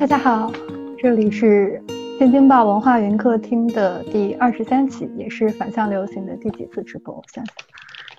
大家好，这里是天津报文化云客厅的第二十三期，也是反向流行的第几次直播？我想想，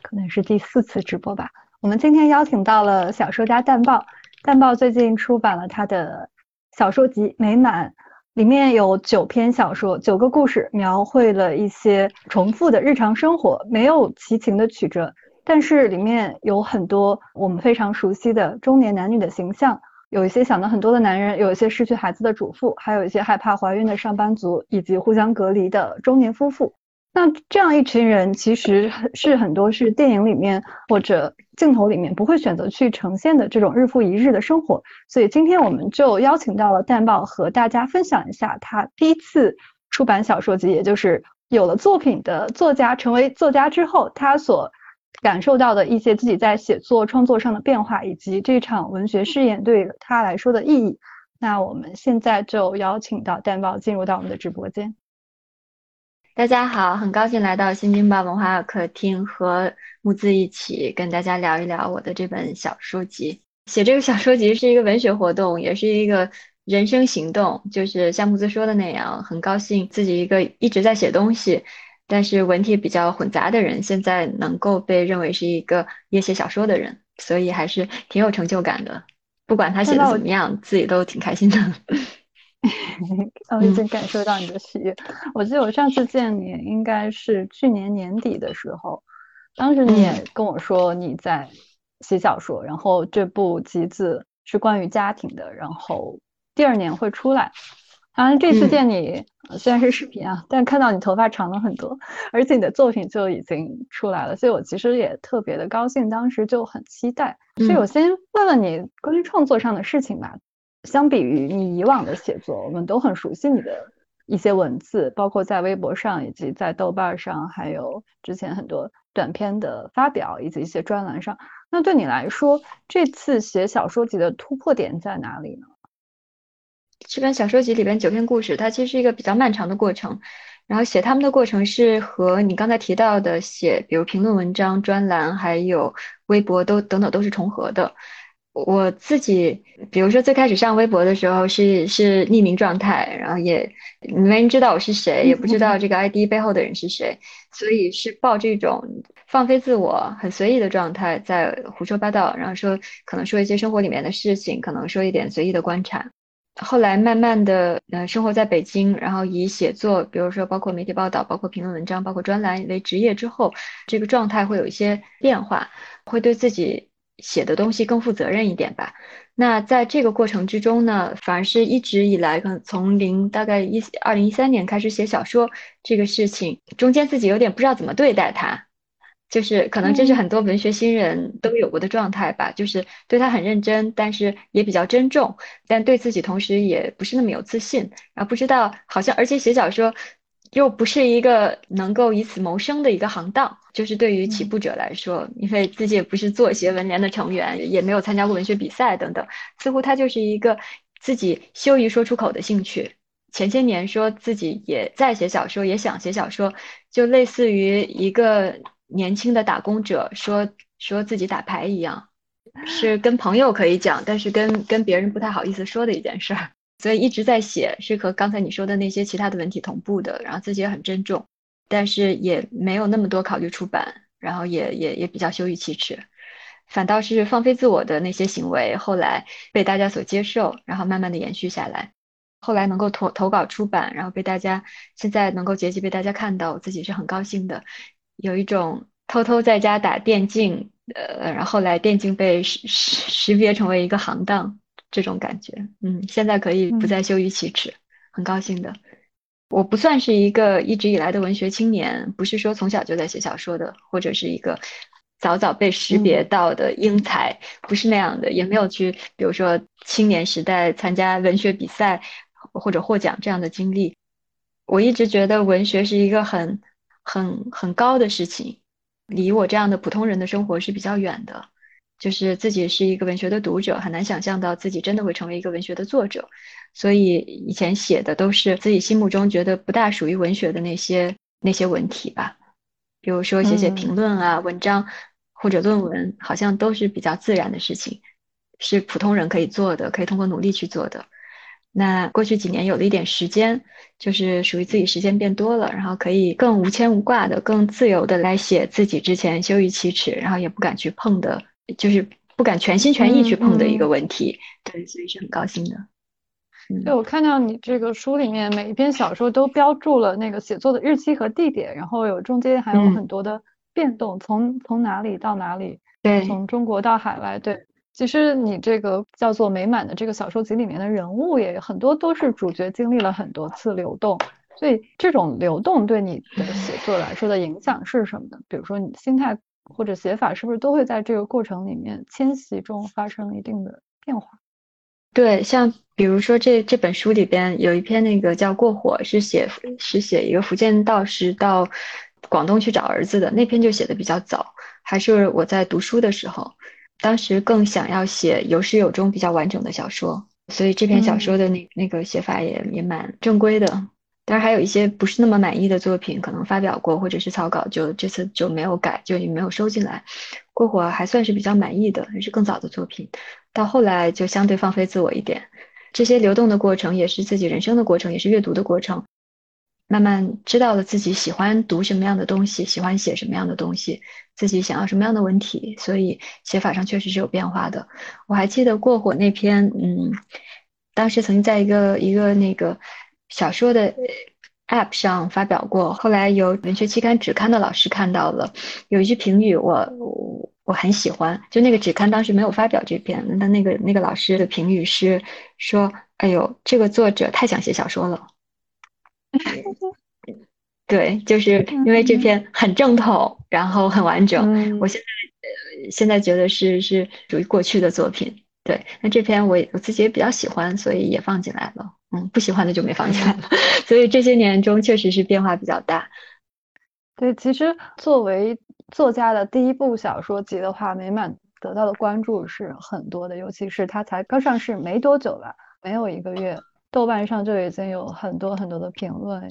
可能是第四次直播吧。我们今天邀请到了小说家淡豹，淡豹最近出版了他的小说集《美满》，里面有九篇小说，九个故事，描绘了一些重复的日常生活，没有齐情的曲折，但是里面有很多我们非常熟悉的中年男女的形象。有一些想的很多的男人，有一些失去孩子的主妇，还有一些害怕怀孕的上班族，以及互相隔离的中年夫妇。那这样一群人，其实是很多是电影里面或者镜头里面不会选择去呈现的这种日复一日的生活。所以今天我们就邀请到了淡豹和大家分享一下他第一次出版小说集，也就是有了作品的作家，成为作家之后他所。感受到的一些自己在写作创作上的变化，以及这场文学试验对他来说的意义。那我们现在就邀请到淡豹进入到我们的直播间。大家好，很高兴来到新京报文化客厅，和木子一起跟大家聊一聊我的这本小书籍。写这个小说集是一个文学活动，也是一个人生行动。就是像木子说的那样，很高兴自己一个一直在写东西。但是文体比较混杂的人，现在能够被认为是一个也写小说的人，所以还是挺有成就感的。不管他写的怎么样，自己都挺开心的。我已经感受到你的喜悦。我记得我上次见你应该是去年年底的时候，当时你也跟我说你在写小说，然后这部集子是关于家庭的，然后第二年会出来。好像这次见你虽然是视频啊，但看到你头发长了很多，而且你的作品就已经出来了，所以我其实也特别的高兴，当时就很期待。所以我先问问你关于创作上的事情吧。相比于你以往的写作，我们都很熟悉你的一些文字，包括在微博上，以及在豆瓣上，还有之前很多短篇的发表，以及一些专栏上。那对你来说，这次写小说集的突破点在哪里呢？这本小说集里边九篇故事，它其实是一个比较漫长的过程。然后写他们的过程是和你刚才提到的写，比如评论文章、专栏，还有微博都等等都是重合的。我自己，比如说最开始上微博的时候是是匿名状态，然后也没人知道我是谁，也不知道这个 ID 背后的人是谁，所以是抱这种放飞自我、很随意的状态在胡说八道，然后说可能说一些生活里面的事情，可能说一点随意的观察。后来慢慢的，呃，生活在北京，然后以写作，比如说包括媒体报道、包括评论文章、包括专栏为职业之后，这个状态会有一些变化，会对自己写的东西更负责任一点吧。那在这个过程之中呢，反而是一直以来，可能从零大概一二零一三年开始写小说这个事情，中间自己有点不知道怎么对待它。就是可能这是很多文学新人都有过的状态吧，就是对他很认真，但是也比较珍重，但对自己同时也不是那么有自信，然后不知道好像而且写小说又不是一个能够以此谋生的一个行当，就是对于起步者来说，因为自己也不是作协文联的成员，也没有参加过文学比赛等等，似乎他就是一个自己羞于说出口的兴趣。前些年说自己也在写小说，也想写小说，就类似于一个。年轻的打工者说说自己打牌一样，是跟朋友可以讲，但是跟跟别人不太好意思说的一件事儿，所以一直在写，是和刚才你说的那些其他的文体同步的，然后自己也很珍重，但是也没有那么多考虑出版，然后也也也比较羞于启齿，反倒是放飞自我的那些行为，后来被大家所接受，然后慢慢的延续下来，后来能够投投稿出版，然后被大家现在能够结集被大家看到，我自己是很高兴的。有一种偷偷在家打电竞，呃，然后来电竞被识识识别成为一个行当这种感觉，嗯，现在可以不再羞于启齿，很高兴的。我不算是一个一直以来的文学青年，不是说从小就在写小说的，或者是一个早早被识别到的英才，不是那样的，也没有去比如说青年时代参加文学比赛或者获奖这样的经历。我一直觉得文学是一个很。很很高的事情，离我这样的普通人的生活是比较远的。就是自己是一个文学的读者，很难想象到自己真的会成为一个文学的作者。所以以前写的都是自己心目中觉得不大属于文学的那些那些文体吧，比如说写写评论啊、文章或者论文，好像都是比较自然的事情，是普通人可以做的，可以通过努力去做的。那过去几年有了一点时间，就是属于自己时间变多了，然后可以更无牵无挂的、更自由的来写自己之前羞于启齿，然后也不敢去碰的，就是不敢全心全意去碰的一个问题。对，所以是很高兴的。对，我看到你这个书里面每一篇小说都标注了那个写作的日期和地点，然后有中间还有很多的变动，从从哪里到哪里，对，从中国到海外，对。其实你这个叫做美满的这个小说集里面的人物也很多都是主角经历了很多次流动，所以这种流动对你的写作来说的影响是什么呢？比如说你心态或者写法是不是都会在这个过程里面迁徙中发生一定的变化？对，像比如说这这本书里边有一篇那个叫《过火》，是写是写一个福建道士到广东去找儿子的那篇，就写的比较早，还是我在读书的时候。当时更想要写有始有终、比较完整的小说，所以这篇小说的那那个写法也也蛮正规的。当然还有一些不是那么满意的作品，可能发表过或者是草稿，就这次就没有改，就也没有收进来。过火还算是比较满意的，也是更早的作品。到后来就相对放飞自我一点。这些流动的过程也是自己人生的过程，也是阅读的过程。慢慢知道了自己喜欢读什么样的东西，喜欢写什么样的东西，自己想要什么样的文体，所以写法上确实是有变化的。我还记得过火那篇，嗯，当时曾经在一个一个那个小说的 app 上发表过，后来有文学期刊纸刊的老师看到了，有一句评语我我很喜欢，就那个纸刊当时没有发表这篇，那那个那个老师的评语是说：“哎呦，这个作者太想写小说了。” 对，就是因为这篇很正统，然后很完整。我现在呃，现在觉得是是属于过去的作品。对，那这篇我我自己也比较喜欢，所以也放进来了。嗯，不喜欢的就没放进来了。所以这些年中确实是变化比较大。对，其实作为作家的第一部小说集的话，美满得到的关注是很多的，尤其是它才刚上市没多久吧，没有一个月。豆瓣上就已经有很多很多的评论，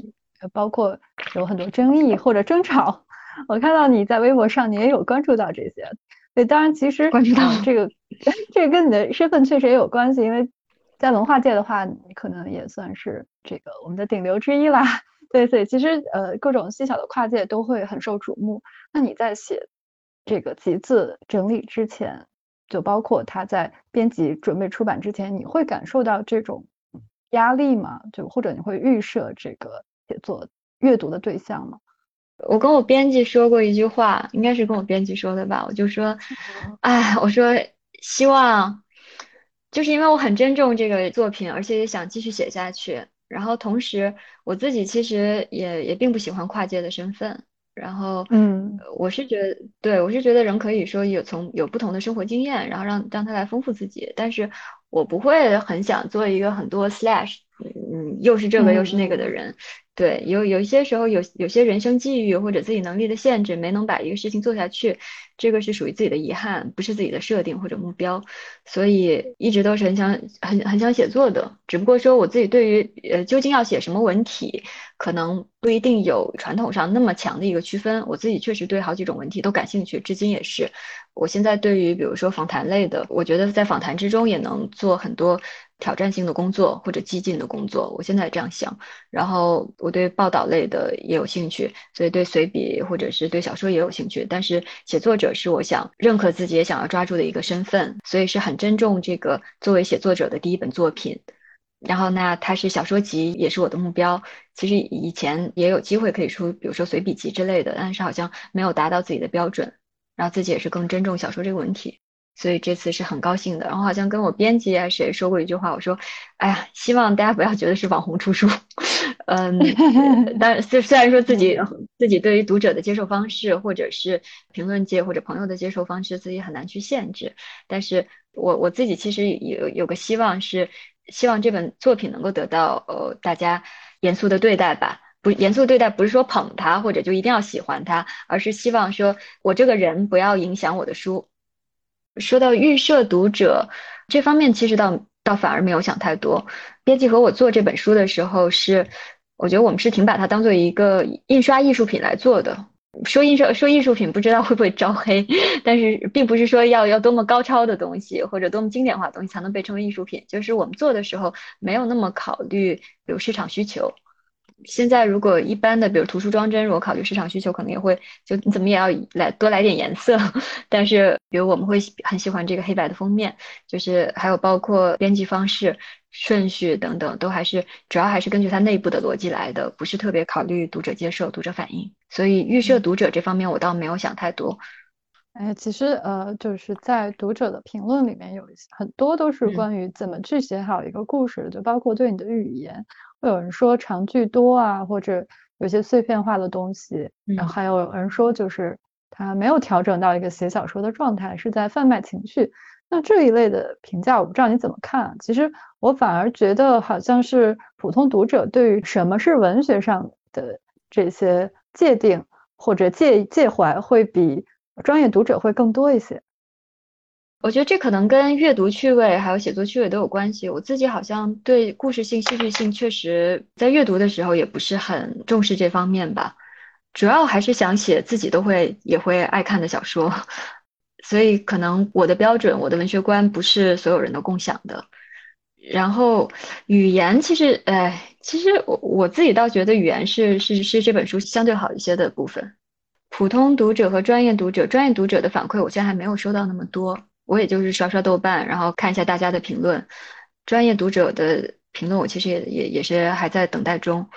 包括有很多争议或者争吵。我看到你在微博上，你也有关注到这些。对，当然其实关注到这个，这个跟你的身份确实也有关系，因为在文化界的话，你可能也算是这个我们的顶流之一啦。对，所以其实呃，各种细小的跨界都会很受瞩目。那你在写这个集字整理之前，就包括他在编辑准备出版之前，你会感受到这种？压力吗，就或者你会预设这个写作阅读的对象吗？我跟我编辑说过一句话，应该是跟我编辑说的吧。我就说，哎，我说希望，就是因为我很珍重这个作品，而且也想继续写下去。然后同时，我自己其实也也并不喜欢跨界的身份。然后，嗯，我是觉得，对我是觉得人可以说有从有不同的生活经验，然后让让他来丰富自己。但是我不会很想做一个很多 slash，嗯，又是这个又是那个的人。对，有有一些时候有有些人生际遇或者自己能力的限制，没能把一个事情做下去，这个是属于自己的遗憾，不是自己的设定或者目标，所以一直都是很想很很想写作的。只不过说我自己对于呃究竟要写什么文体，可能不一定有传统上那么强的一个区分。我自己确实对好几种文体都感兴趣，至今也是。我现在对于比如说访谈类的，我觉得在访谈之中也能做很多。挑战性的工作或者激进的工作，我现在这样想。然后对报道类的也有兴趣，所以对随笔或者是对小说也有兴趣。但是写作者是我想认可自己也想要抓住的一个身份，所以是很珍重这个作为写作者的第一本作品。然后那它是小说集，也是我的目标。其实以前也有机会可以出，比如说随笔集之类的，但是好像没有达到自己的标准。然后自己也是更珍重小说这个文体。所以这次是很高兴的，然后好像跟我编辑啊谁说过一句话，我说，哎呀，希望大家不要觉得是网红出书，嗯，但虽虽然说自己自己对于读者的接受方式，或者是评论界或者朋友的接受方式，自己很难去限制，但是我我自己其实有有个希望是，希望这本作品能够得到呃大家严肃的对待吧，不严肃对待不是说捧他或者就一定要喜欢他，而是希望说我这个人不要影响我的书。说到预设读者这方面，其实倒倒反而没有想太多。编辑和我做这本书的时候，是我觉得我们是挺把它当做一个印刷艺术品来做的。说印刷说艺术品不知道会不会招黑，但是并不是说要要多么高超的东西或者多么经典化的东西才能被称为艺术品，就是我们做的时候没有那么考虑，有市场需求。现在如果一般的，比如图书装帧，如果考虑市场需求，可能也会就你怎么也要来多来点颜色。但是，比如我们会很喜欢这个黑白的封面，就是还有包括编辑方式、顺序等等，都还是主要还是根据它内部的逻辑来的，不是特别考虑读者接受、读者反应。所以预设读者这方面，我倒没有想太多。哎，其实呃，就是在读者的评论里面，有很多都是关于怎么去写好一个故事，就包括对你的语言。会有人说长句多啊，或者有些碎片化的东西，然后还有人说就是他没有调整到一个写小说的状态，是在贩卖情绪。那这一类的评价，我不知道你怎么看。其实我反而觉得好像是普通读者对于什么是文学上的这些界定或者介介怀，会比专业读者会更多一些。我觉得这可能跟阅读趣味还有写作趣味都有关系。我自己好像对故事性、戏剧性确实在阅读的时候也不是很重视这方面吧，主要还是想写自己都会也会爱看的小说，所以可能我的标准、我的文学观不是所有人都共享的。然后语言其实，哎，其实我我自己倒觉得语言是是是这本书相对好一些的部分。普通读者和专业读者，专业读者的反馈我现在还没有收到那么多。我也就是刷刷豆瓣，然后看一下大家的评论，专业读者的评论，我其实也也也是还在等待中。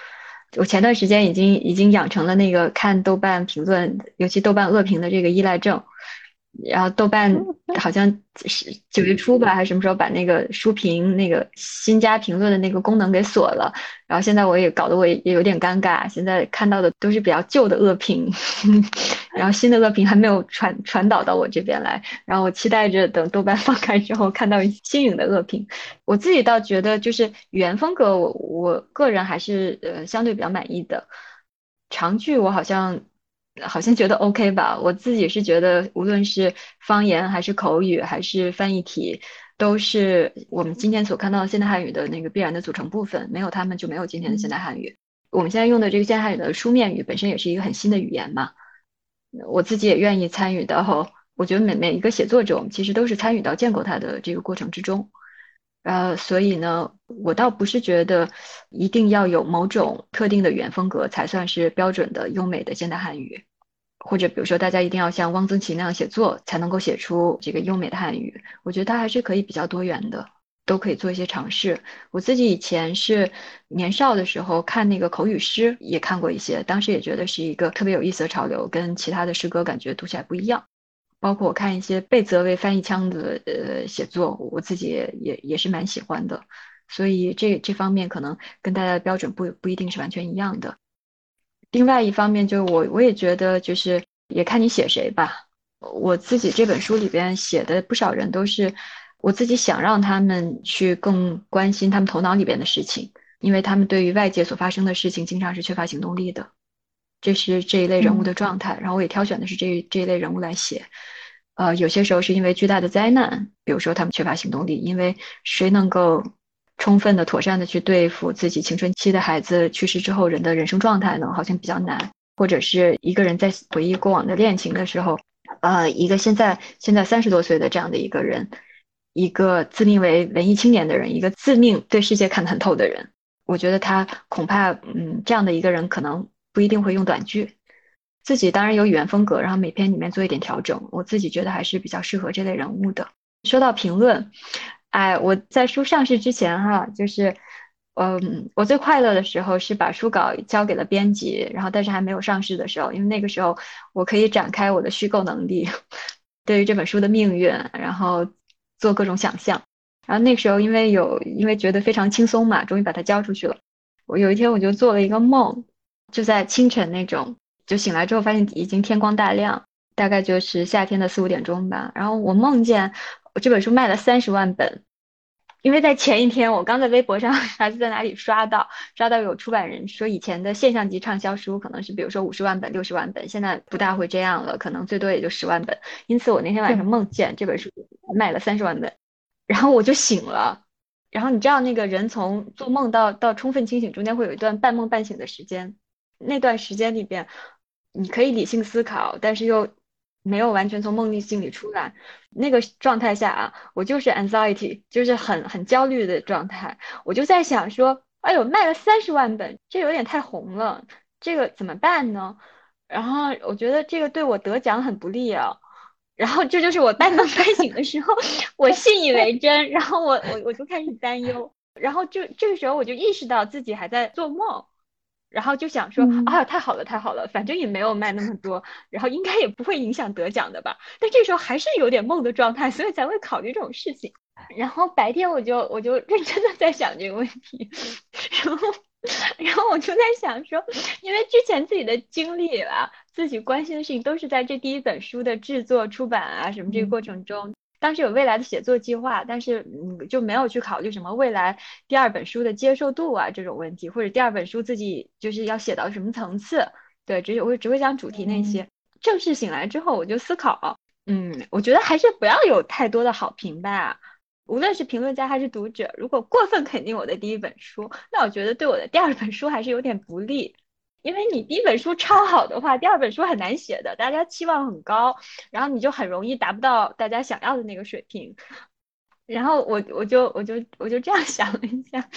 我前段时间已经已经养成了那个看豆瓣评论，尤其豆瓣恶评的这个依赖症。然后豆瓣好像是九月初吧，还是什么时候把那个书评那个新加评论的那个功能给锁了。然后现在我也搞得我也有点尴尬，现在看到的都是比较旧的恶评，然后新的恶评还没有传传导到我这边来。然后我期待着等豆瓣放开之后看到新颖的恶评。我自己倒觉得就是语言风格，我我个人还是呃相对比较满意的。长句我好像。好像觉得 OK 吧，我自己是觉得，无论是方言还是口语还是翻译体，都是我们今天所看到的现代汉语的那个必然的组成部分，没有他们就没有今天的现代汉语。我们现在用的这个现代汉语的书面语本身也是一个很新的语言嘛，我自己也愿意参与到，我觉得每每一个写作者，我们其实都是参与到建构它的这个过程之中。呃，所以呢，我倒不是觉得一定要有某种特定的语言风格才算是标准的优美的现代汉语，或者比如说大家一定要像汪曾祺那样写作才能够写出这个优美的汉语。我觉得它还是可以比较多元的，都可以做一些尝试。我自己以前是年少的时候看那个口语诗，也看过一些，当时也觉得是一个特别有意思的潮流，跟其他的诗歌感觉读起来不一样。包括我看一些被责为翻译腔的呃写作，我自己也也也是蛮喜欢的，所以这这方面可能跟大家的标准不不一定是完全一样的。另外一方面，就我我也觉得就是也看你写谁吧。我自己这本书里边写的不少人都是我自己想让他们去更关心他们头脑里边的事情，因为他们对于外界所发生的事情经常是缺乏行动力的。这是这一类人物的状态，然后我也挑选的是这这一类人物来写。呃，有些时候是因为巨大的灾难，比如说他们缺乏行动力，因为谁能够充分的、妥善的去对付自己青春期的孩子去世之后人的人生状态呢？好像比较难。或者是一个人在回忆过往的恋情的时候，呃，一个现在现在三十多岁的这样的一个人，一个自命为文艺青年的人，一个自命对世界看得很透的人，我觉得他恐怕，嗯，这样的一个人可能。不一定会用短句，自己当然有语言风格，然后每篇里面做一点调整。我自己觉得还是比较适合这类人物的。说到评论，哎，我在书上市之前哈，就是，嗯，我最快乐的时候是把书稿交给了编辑，然后但是还没有上市的时候，因为那个时候我可以展开我的虚构能力，对于这本书的命运，然后做各种想象。然后那个时候因为有，因为觉得非常轻松嘛，终于把它交出去了。我有一天我就做了一个梦。就在清晨那种，就醒来之后发现已经天光大亮，大概就是夏天的四五点钟吧。然后我梦见我这本书卖了三十万本，因为在前一天我刚在微博上 还是在哪里刷到，刷到有出版人说以前的现象级畅销书可能是比如说五十万本、六十万本，现在不大会这样了，可能最多也就十万本。因此我那天晚上梦见这本书卖了三十万本，然后我就醒了。然后你知道那个人从做梦到到充分清醒中间会有一段半梦半醒的时间。那段时间里边，你可以理性思考，但是又没有完全从梦境里出来。那个状态下啊，我就是 anxiety，就是很很焦虑的状态。我就在想说，哎呦，卖了三十万本，这有点太红了，这个怎么办呢？然后我觉得这个对我得奖很不利啊。然后这就是我半梦半醒的时候，我信以为真，然后我我我就开始担忧。然后就这个时候我就意识到自己还在做梦。然后就想说啊，太好了，太好了，反正也没有卖那么多，然后应该也不会影响得奖的吧。但这时候还是有点梦的状态，所以才会考虑这种事情。然后白天我就我就认真的在想这个问题，然后然后我就在想说，因为之前自己的经历啊，自己关心的事情都是在这第一本书的制作、出版啊什么这个过程中。当时有未来的写作计划，但是嗯就没有去考虑什么未来第二本书的接受度啊这种问题，或者第二本书自己就是要写到什么层次，对，只有会只会讲主题那些。正式醒来之后，我就思考，嗯，我觉得还是不要有太多的好评吧，无论是评论家还是读者，如果过分肯定我的第一本书，那我觉得对我的第二本书还是有点不利。因为你第一本书超好的话，第二本书很难写的，大家期望很高，然后你就很容易达不到大家想要的那个水平。然后我我就我就我就这样 想了一下，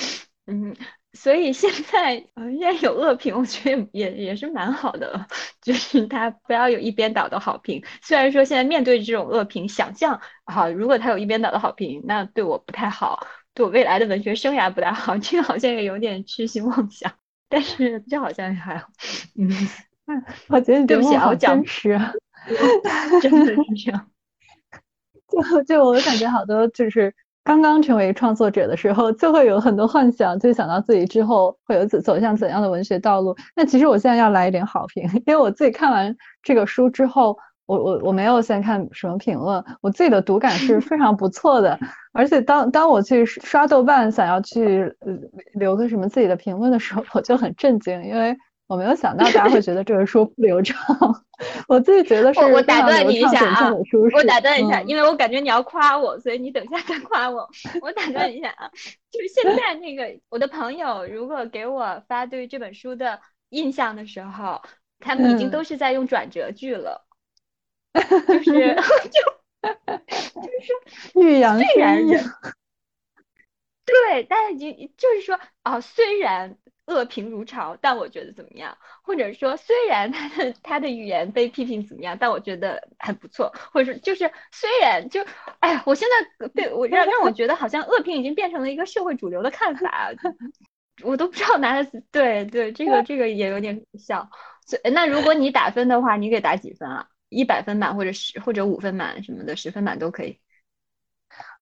嗯，所以现在呃现在有恶评，我觉得也也是蛮好的，就是他不要有一边倒的好评。虽然说现在面对这种恶评，想象好，如果他有一边倒的好评，那对我不太好，对我未来的文学生涯不太好，这个好像也有点痴心妄想。但是这好像还，嗯，我觉得对不起啊，我讲实，真的是这样。就就我感觉好多就是刚刚成为创作者的时候，就会有很多幻想，就想到自己之后会有走走向怎样的文学道路。那其实我现在要来一点好评，因为我自己看完这个书之后。我我我没有先看什么评论，我自己的读感是非常不错的，而且当当我去刷豆瓣想要去留个什么自己的评论的时候，我就很震惊，因为我没有想到大家会觉得这本书不流畅，我自己觉得是我打断你一下啊，我打断一下，嗯、因为我感觉你要夸我，所以你等一下再夸我，我打断一下啊，就是现在那个我的朋友如果给我发对这本书的印象的时候，他们已经都是在用转折句了。就是就 就是欲扬虽然对，但是就就是说啊，虽然恶评如潮，但我觉得怎么样？或者说虽然他的他的语言被批评怎么样，但我觉得很不错。或者说就是虽然就哎呀，我现在对我让让我觉得好像恶评已经变成了一个社会主流的看法，我都不知道拿的对对，这个这个也有点笑。所以那如果你打分的话，你给打几分啊？一百分满或者十或者五分满什么的，十分满都可以。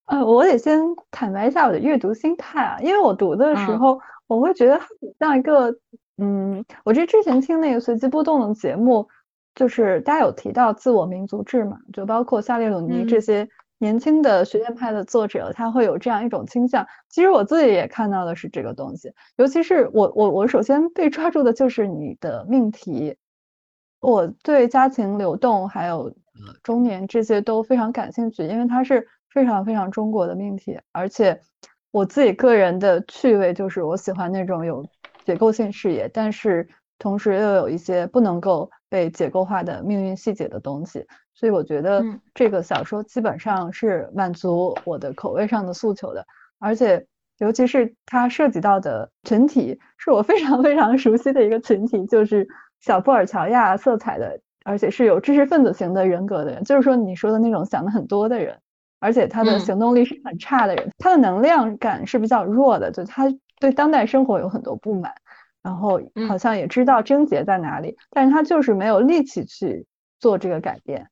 呃，我得先坦白一下我的阅读心态啊，因为我读的时候，我会觉得它像一个，嗯，我这之前听那个随机波动的节目，就是大家有提到自我民族志嘛，就包括夏列鲁尼这些年轻的学院派的作者，他会有这样一种倾向。其实我自己也看到的是这个东西，尤其是我我我首先被抓住的就是你的命题。我对家庭流动还有中年这些都非常感兴趣，因为它是非常非常中国的命题，而且我自己个人的趣味就是我喜欢那种有结构性视野，但是同时又有一些不能够被结构化的命运细节的东西，所以我觉得这个小说基本上是满足我的口味上的诉求的，而且尤其是它涉及到的群体是我非常非常熟悉的一个群体，就是。小布尔乔亚色彩的，而且是有知识分子型的人格的人，就是说你说的那种想的很多的人，而且他的行动力是很差的人，他的能量感是比较弱的，就他对当代生活有很多不满，然后好像也知道症结在哪里，但是他就是没有力气去做这个改变。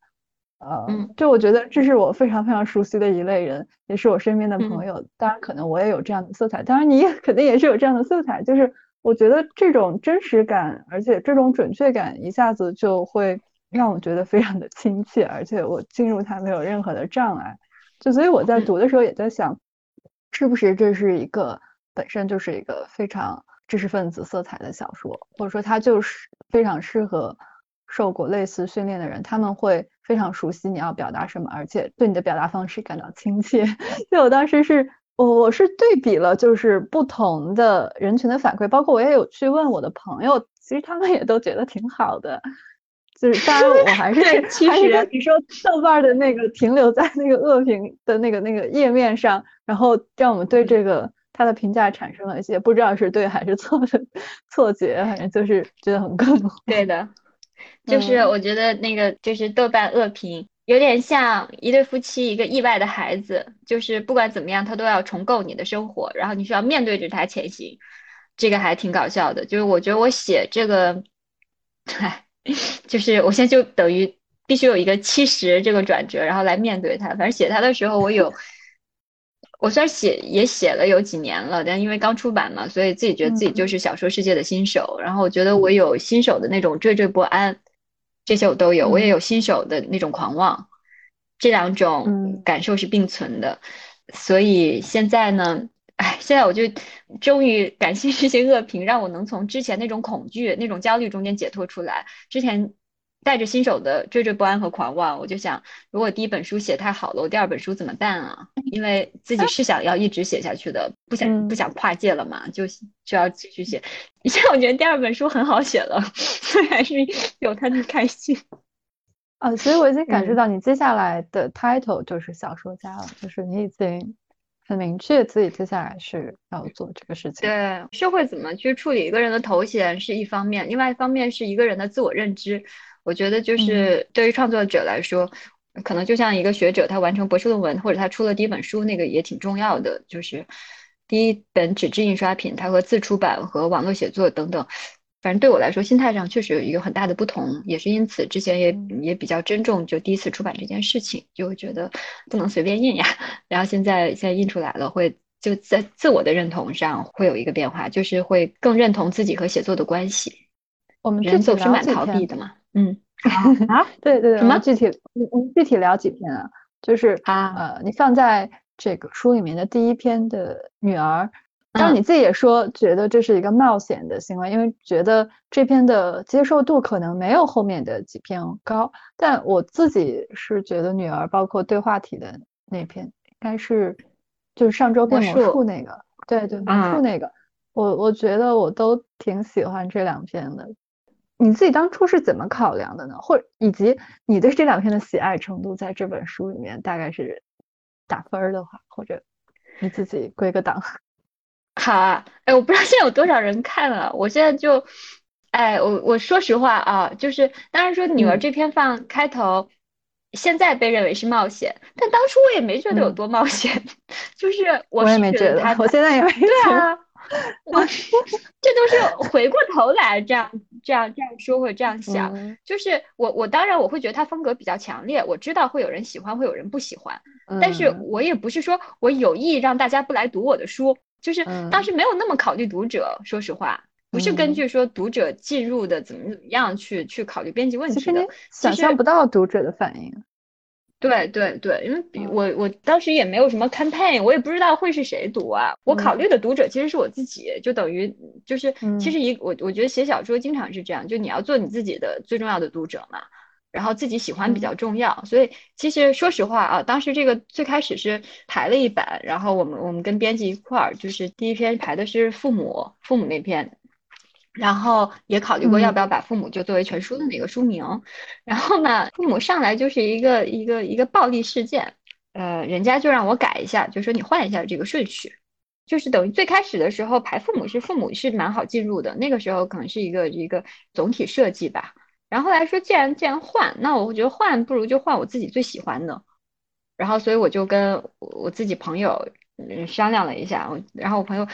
呃，就我觉得这是我非常非常熟悉的一类人，也是我身边的朋友。当然，可能我也有这样的色彩，当然你也肯定也是有这样的色彩，就是。我觉得这种真实感，而且这种准确感，一下子就会让我觉得非常的亲切，而且我进入它没有任何的障碍。就所以我在读的时候也在想，是不是这是一个本身就是一个非常知识分子色彩的小说，或者说它就是非常适合受过类似训练的人，他们会非常熟悉你要表达什么，而且对你的表达方式感到亲切。所以我当时是。我我是对比了，就是不同的人群的反馈，包括我也有去问我的朋友，其实他们也都觉得挺好的。就是当然我还是还是跟你说豆瓣的那个停留在那个恶评的那个那个页面上，然后让我们对这个他的评价产生了一些不知道是对还是错的错觉，反正就是觉得很 困惑。对的，就是我觉得那个就是豆瓣恶评。有点像一对夫妻，一个意外的孩子，就是不管怎么样，他都要重构你的生活，然后你需要面对着他前行，这个还挺搞笑的。就是我觉得我写这个，唉，就是我现在就等于必须有一个七十这个转折，然后来面对他。反正写他的时候，我有，我虽然写也写了有几年了，但因为刚出版嘛，所以自己觉得自己就是小说世界的新手。然后我觉得我有新手的那种惴惴不安。这些我都有，我也有新手的那种狂妄，这两种感受是并存的。所以现在呢，哎，现在我就终于感谢这些恶评，让我能从之前那种恐惧、那种焦虑中间解脱出来。之前。带着新手的惴惴不安和狂妄，我就想，如果第一本书写太好了，我第二本书怎么办啊？因为自己是想要一直写下去的，不想不想跨界了嘛，就就要继续写。现在我觉得第二本书很好写了，所以还是有它的开心。啊，所以我已经感受到你接下来的 title 就是小说家了，就是你已经很明确自己接下来是要做这个事情。对，社会怎么去处理一个人的头衔是一方面，另外一方面是一个人的自我认知。我觉得就是对于创作者来说，可能就像一个学者，他完成博士论文或者他出了第一本书，那个也挺重要的。就是第一本纸质印刷品，它和自出版和网络写作等等，反正对我来说，心态上确实有一个很大的不同。也是因此，之前也也比较珍重就第一次出版这件事情，就会觉得不能随便印呀。然后现在现在印出来了，会就在自我的认同上会有一个变化，就是会更认同自己和写作的关系。我们人总是蛮逃避的嘛。嗯啊，对对对，什么具体？你你具体聊几篇啊？就是啊，呃，你放在这个书里面的第一篇的女儿，当然你自己也说觉得这是一个冒险的行为，因为觉得这篇的接受度可能没有后面的几篇高。但我自己是觉得女儿，包括对话体的那篇，应该是就是上周变魔术那个，对对，魔术那个，我我觉得我都挺喜欢这两篇的。你自己当初是怎么考量的呢？或以及你对这两篇的喜爱程度，在这本书里面大概是打分的话，或者你自己归个档。好啊，哎，我不知道现在有多少人看了。我现在就，哎，我我说实话啊，就是当然说女儿这篇放开头，现在被认为是冒险，但当初我也没觉得有多冒险，就是我也没觉得，我现在也没对啊。我这都是回过头来这样这样这样说或者这样想，就是我我当然我会觉得他风格比较强烈，我知道会有人喜欢会有人不喜欢，但是。我也不是说我有意让大家不来读我的书，就是当时没有那么考虑读者，说实话，不是根据说读者进入的怎么怎么样去去考虑编辑问题的，想象不到读者的反应。对对对，因为我我当时也没有什么 campaign，我也不知道会是谁读啊。我考虑的读者其实是我自己，就等于就是其实一我我觉得写小说经常是这样，就你要做你自己的最重要的读者嘛，然后自己喜欢比较重要。所以其实说实话啊，当时这个最开始是排了一版，然后我们我们跟编辑一块儿，就是第一篇排的是父母父母那篇。然后也考虑过要不要把父母就作为全书的那个书名，然后呢，父母上来就是一个一个一个暴力事件，呃，人家就让我改一下，就说你换一下这个顺序，就是等于最开始的时候排父母是父母是蛮好进入的，那个时候可能是一个一个总体设计吧。然后来说，既然既然换，那我觉得换不如就换我自己最喜欢的。然后所以我就跟我自己朋友商量了一下，然后我朋友。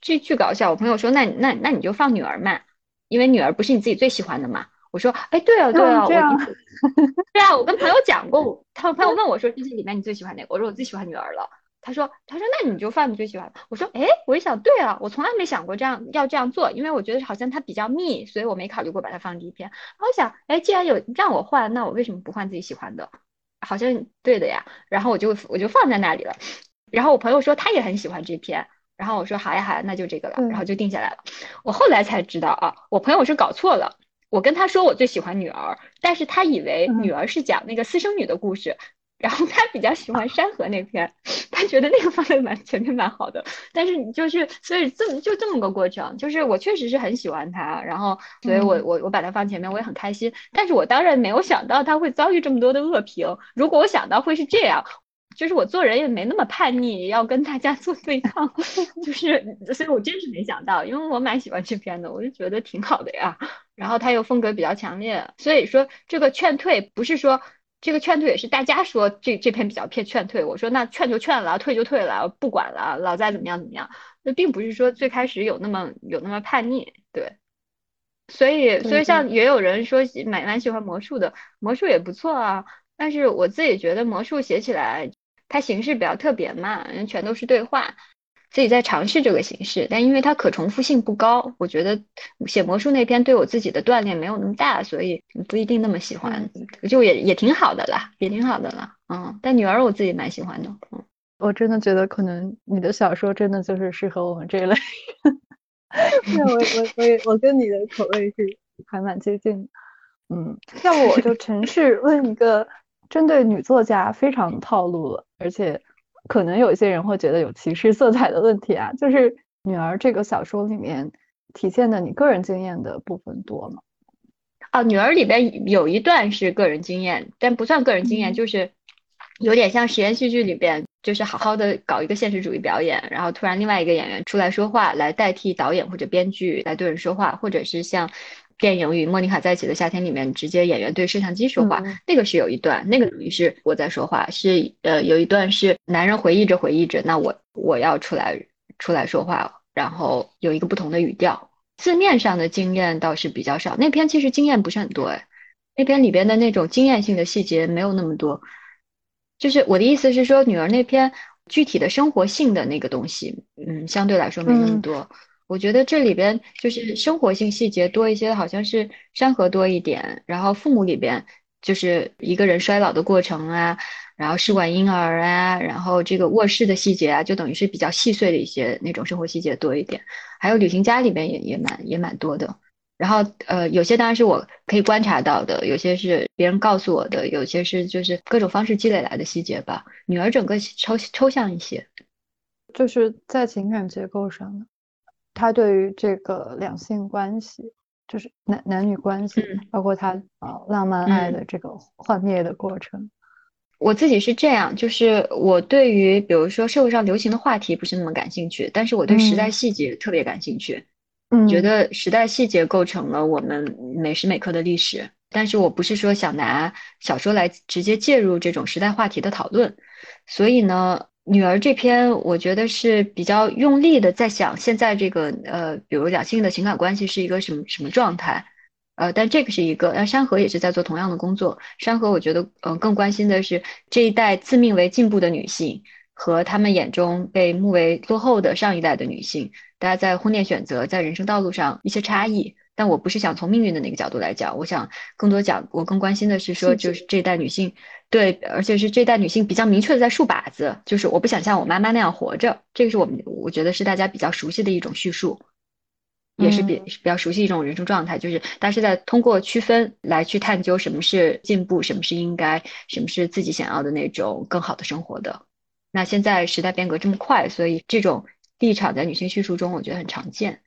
这巨搞笑！我朋友说：“那那那你就放女儿嘛，因为女儿不是你自己最喜欢的嘛。”我说：“哎，对啊，对啊，我 对啊，我跟朋友讲过，他朋友问我说这些里面你最喜欢哪个？我说我最喜欢女儿了。他说他说那你就放你最喜欢。我说哎，我一想对啊，我从来没想过这样要这样做，因为我觉得好像它比较密，所以我没考虑过把它放第一篇。我想哎，既然有让我换，那我为什么不换自己喜欢的？好像对的呀。然后我就我就放在那里了。然后我朋友说他也很喜欢这篇。”然后我说好呀好呀，那就这个了，然后就定下来了。我后来才知道啊，我朋友是搞错了。我跟他说我最喜欢女儿，但是他以为女儿是讲那个私生女的故事，然后他比较喜欢山河那篇，他觉得那个放在蛮前面蛮好的。但是你就是所以这么就这么个过程，就是我确实是很喜欢他，然后所以我我我把它放前面，我也很开心。但是我当然没有想到他会遭遇这么多的恶评。如果我想到会是这样。就是我做人也没那么叛逆，要跟大家做对抗，就是，所以我真是没想到，因为我蛮喜欢这篇的，我就觉得挺好的呀。然后他又风格比较强烈，所以说这个劝退不是说这个劝退也是大家说这这篇比较偏劝退，我说那劝就劝了，退就退了，不管了，老再怎么样怎么样，那并不是说最开始有那么有那么叛逆，对。所以所以像也有人说蛮蛮喜欢魔术的，魔术也不错啊，但是我自己觉得魔术写起来。它形式比较特别嘛，全都是对话，自己在尝试这个形式，但因为它可重复性不高，我觉得写魔术那篇对我自己的锻炼没有那么大，所以不一定那么喜欢，就也也挺好的啦，也挺好的啦，嗯，但女儿我自己蛮喜欢的，嗯，我真的觉得可能你的小说真的就是适合我们这一类，那我我我我跟你的口味是还蛮接近的，嗯，要不我就 尝试问一个。针对女作家非常套路了，而且可能有一些人会觉得有歧视色彩的问题啊，就是《女儿》这个小说里面体现的你个人经验的部分多吗？啊，《女儿》里边有一段是个人经验，但不算个人经验，就是有点像实验戏剧里边，就是好好的搞一个现实主义表演，然后突然另外一个演员出来说话，来代替导演或者编剧来对人说话，或者是像。电影《与莫妮卡在一起的夏天》里面，直接演员对摄像机说话，那个是有一段，那个等于是我在说话，是呃有一段是男人回忆着回忆着，那我我要出来出来说话，然后有一个不同的语调。字面上的经验倒是比较少，那篇其实经验不是很多哎，那篇里边的那种经验性的细节没有那么多，就是我的意思是说，女儿那篇具体的生活性的那个东西，嗯，相对来说没那么多。我觉得这里边就是生活性细节多一些，好像是山河多一点，然后父母里边就是一个人衰老的过程啊，然后试管婴儿啊，然后这个卧室的细节啊，就等于是比较细碎的一些那种生活细节多一点，还有旅行家里边也也蛮也蛮多的，然后呃有些当然是我可以观察到的，有些是别人告诉我的，有些是就是各种方式积累来的细节吧。女儿整个抽抽象一些，就是在情感结构上。他对于这个两性关系，就是男男女关系，包括他呃浪漫爱的这个幻灭的过程，我自己是这样，就是我对于比如说社会上流行的话题不是那么感兴趣，但是我对时代细节特别感兴趣，嗯，觉得时代细节构成了我们每时每刻的历史，但是我不是说想拿小说来直接介入这种时代话题的讨论，所以呢。女儿这篇，我觉得是比较用力的在想现在这个呃，比如两性的情感关系是一个什么什么状态，呃，但这个是一个，那山河也是在做同样的工作。山河我觉得，嗯，更关心的是这一代自命为进步的女性和他们眼中被目为落后的上一代的女性，大家在婚恋选择、在人生道路上一些差异。但我不是想从命运的那个角度来讲，我想更多讲，我更关心的是说，就是这一代女性。对，而且是这代女性比较明确的在竖靶子，就是我不想像我妈妈那样活着。这个是我们我觉得是大家比较熟悉的一种叙述，也是比比较熟悉一种人生状态，就是大家是在通过区分来去探究什么是进步，什么是应该，什么是自己想要的那种更好的生活的。那现在时代变革这么快，所以这种立场在女性叙述中我觉得很常见，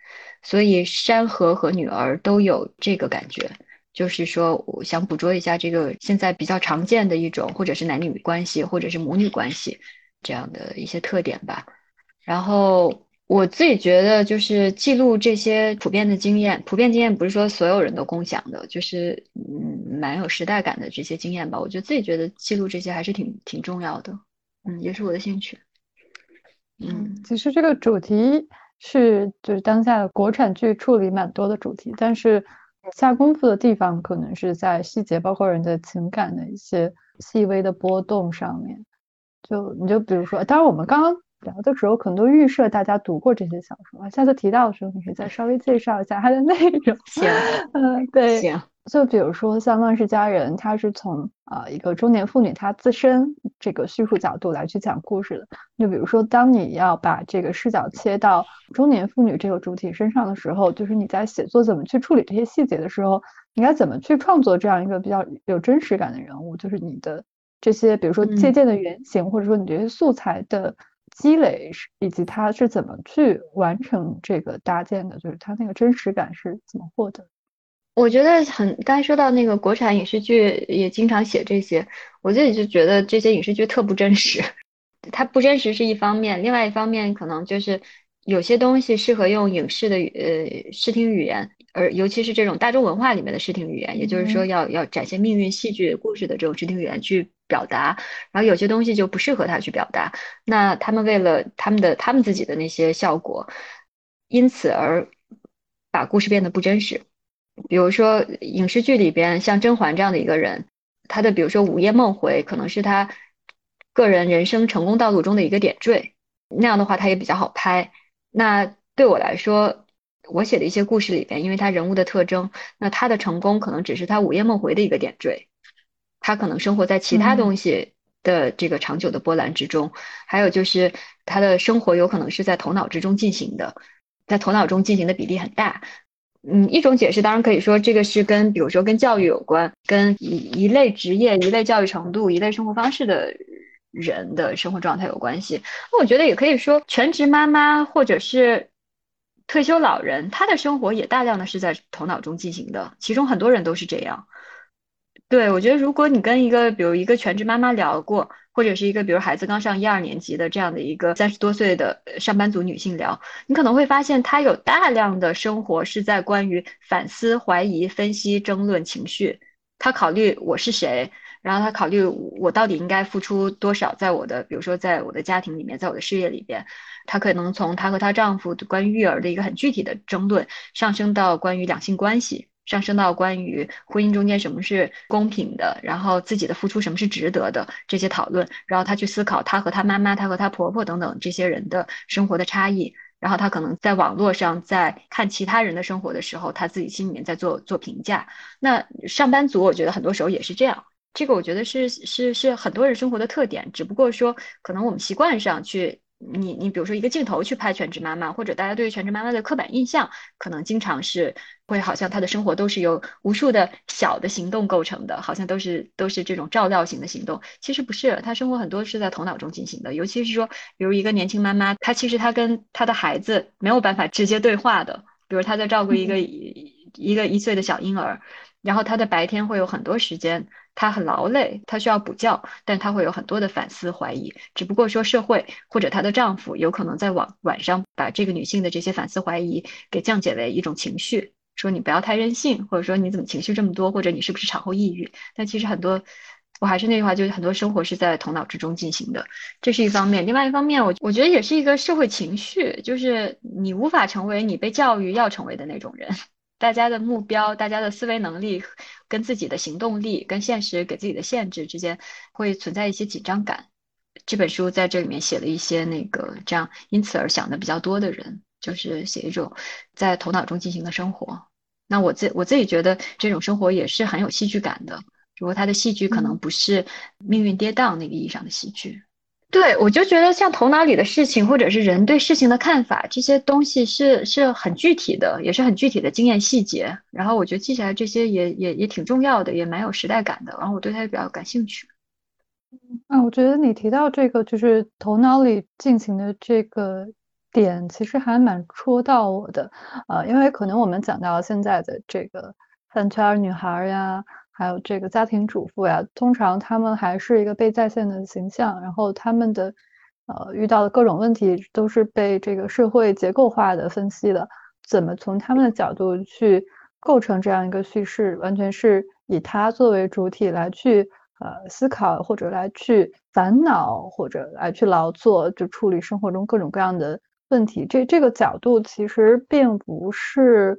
所以山河和女儿都有这个感觉。就是说，我想捕捉一下这个现在比较常见的一种，或者是男女关系，或者是母女关系这样的一些特点吧。然后我自己觉得，就是记录这些普遍的经验，普遍经验不是说所有人都共享的，就是嗯，蛮有时代感的这些经验吧。我觉得自己觉得记录这些还是挺挺重要的，嗯，也是我的兴趣。嗯，其实这个主题是就是当下的国产剧处理蛮多的主题，但是。下功夫的地方可能是在细节，包括人的情感的一些细微的波动上面。就你就比如说，当然我们刚刚聊的时候，可能都预设大家读过这些小说，下次提到的时候，你可以再稍微介绍一下它的内容。行，嗯，对，行。就比如说像《乱世佳人》，它是从啊一个中年妇女她自身这个叙述角度来去讲故事的。就比如说，当你要把这个视角切到中年妇女这个主体身上的时候，就是你在写作怎么去处理这些细节的时候，应该怎么去创作这样一个比较有真实感的人物？就是你的这些，比如说借鉴的原型，或者说你这些素材的积累，以及他是怎么去完成这个搭建的，就是他那个真实感是怎么获得？我觉得很，刚才说到那个国产影视剧也经常写这些，我自己就觉得这些影视剧特不真实。它不真实是一方面，另外一方面可能就是有些东西适合用影视的呃视听语言，而尤其是这种大众文化里面的视听语言，也就是说要要展现命运、戏剧、故事的这种视听语言去表达，然后有些东西就不适合他去表达。那他们为了他们的他们自己的那些效果，因此而把故事变得不真实。比如说影视剧里边像甄嬛这样的一个人，她的比如说午夜梦回可能是她个人人生成功道路中的一个点缀，那样的话她也比较好拍。那对我来说，我写的一些故事里边，因为他人物的特征，那他的成功可能只是他午夜梦回的一个点缀，他可能生活在其他东西的这个长久的波澜之中。还有就是他的生活有可能是在头脑之中进行的，在头脑中进行的比例很大。嗯，一种解释当然可以说这个是跟，比如说跟教育有关，跟一一类职业、一类教育程度、一类生活方式的人的生活状态有关系。那我觉得也可以说，全职妈妈或者是退休老人，他的生活也大量的是在头脑中进行的，其中很多人都是这样。对，我觉得如果你跟一个，比如一个全职妈妈聊过。或者是一个比如孩子刚上一二年级的这样的一个三十多岁的上班族女性聊，你可能会发现她有大量的生活是在关于反思、怀疑、分析、争论、情绪。她考虑我是谁，然后她考虑我到底应该付出多少，在我的比如说在我的家庭里面，在我的事业里边，她可能从她和她丈夫关于育儿的一个很具体的争论，上升到关于两性关系。上升到关于婚姻中间什么是公平的，然后自己的付出什么是值得的这些讨论，然后他去思考他和他妈妈、他和他婆婆等等这些人的生活的差异，然后他可能在网络上在看其他人的生活的时候，他自己心里面在做做评价。那上班族我觉得很多时候也是这样，这个我觉得是是是很多人生活的特点，只不过说可能我们习惯上去。你你比如说一个镜头去拍全职妈妈，或者大家对于全职妈妈的刻板印象，可能经常是会好像她的生活都是由无数的小的行动构成的，好像都是都是这种照料型的行动。其实不是，她生活很多是在头脑中进行的。尤其是说，比如一个年轻妈妈，她其实她跟她的孩子没有办法直接对话的，比如她在照顾一个一个一岁的小婴儿，然后她的白天会有很多时间。她很劳累，她需要补觉，但她会有很多的反思怀疑。只不过说社会或者她的丈夫有可能在晚晚上把这个女性的这些反思怀疑给降解为一种情绪，说你不要太任性，或者说你怎么情绪这么多，或者你是不是产后抑郁？但其实很多，我还是那句话，就是很多生活是在头脑之中进行的，这是一方面。另外一方面，我我觉得也是一个社会情绪，就是你无法成为你被教育要成为的那种人。大家的目标、大家的思维能力跟自己的行动力、跟现实给自己的限制之间会存在一些紧张感。这本书在这里面写了一些那个这样因此而想的比较多的人，就是写一种在头脑中进行的生活。那我自我自己觉得这种生活也是很有戏剧感的，只不过它的戏剧可能不是命运跌宕那个意义上的戏剧。对，我就觉得像头脑里的事情，或者是人对事情的看法，这些东西是是很具体的，也是很具体的经验细节。然后我觉得记下来这些也也也挺重要的，也蛮有时代感的。然后我对它也比较感兴趣。嗯，我觉得你提到这个就是头脑里进行的这个点，其实还蛮戳到我的。呃，因为可能我们讲到现在的这个饭圈女孩呀。还有这个家庭主妇呀，通常她们还是一个被再现的形象，然后他们的呃遇到的各种问题都是被这个社会结构化的分析的，怎么从他们的角度去构成这样一个叙事，完全是以他作为主体来去呃思考或者来去烦恼或者来去劳作，就处理生活中各种各样的问题。这这个角度其实并不是。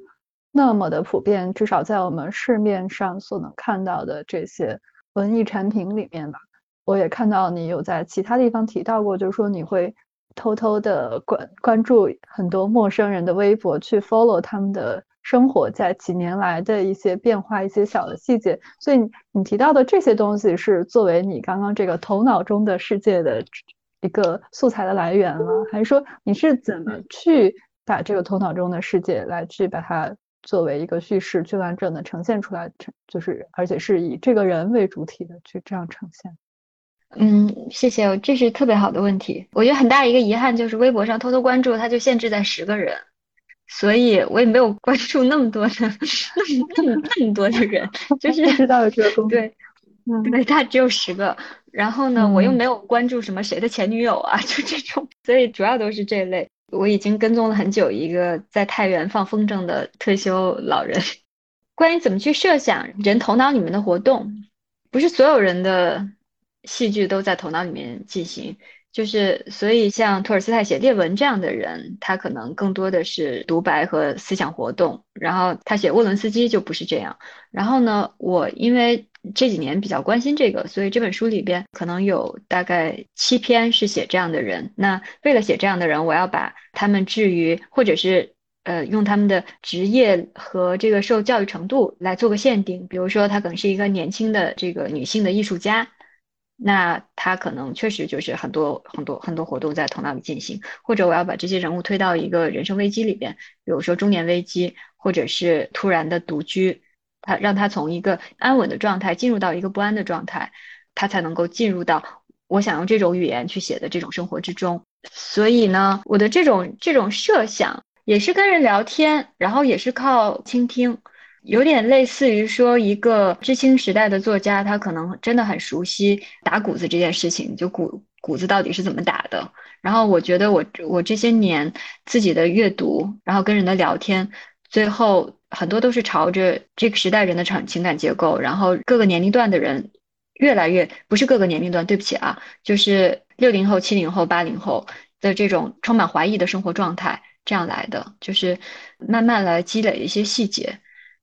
那么的普遍，至少在我们市面上所能看到的这些文艺产品里面吧，我也看到你有在其他地方提到过，就是说你会偷偷的关关注很多陌生人的微博，去 follow 他们的生活在几年来的一些变化，一些小的细节。所以你提到的这些东西是作为你刚刚这个头脑中的世界的一个素材的来源了？还是说你是怎么去把这个头脑中的世界来去把它？作为一个叙事去完整的呈现出来，呈就是而且是以这个人为主体的去这样呈现。嗯，谢谢，这是特别好的问题。我觉得很大一个遗憾就是微博上偷偷关注，它就限制在十个人，所以我也没有关注那么多的 那么那么多的人，就是不知道有这个功能。对，对，他只有十个。然后呢，我又没有关注什么谁的前女友啊，就这种，所以主要都是这类。我已经跟踪了很久一个在太原放风筝的退休老人。关于怎么去设想人头脑里面的活动，不是所有人的戏剧都在头脑里面进行。就是所以像托尔斯泰写列文这样的人，他可能更多的是独白和思想活动。然后他写沃伦斯基就不是这样。然后呢，我因为这几年比较关心这个，所以这本书里边可能有大概七篇是写这样的人。那为了写这样的人，我要把他们置于或者是呃用他们的职业和这个受教育程度来做个限定。比如说，他可能是一个年轻的这个女性的艺术家。那他可能确实就是很多很多很多活动在头脑里进行，或者我要把这些人物推到一个人生危机里边，比如说中年危机，或者是突然的独居，他让他从一个安稳的状态进入到一个不安的状态，他才能够进入到我想用这种语言去写的这种生活之中。所以呢，我的这种这种设想也是跟人聊天，然后也是靠倾听。有点类似于说，一个知青时代的作家，他可能真的很熟悉打谷子这件事情，就谷谷子到底是怎么打的。然后我觉得我我这些年自己的阅读，然后跟人的聊天，最后很多都是朝着这个时代人的情情感结构，然后各个年龄段的人越来越不是各个年龄段，对不起啊，就是六零后、七零后、八零后的这种充满怀疑的生活状态这样来的，就是慢慢来积累一些细节。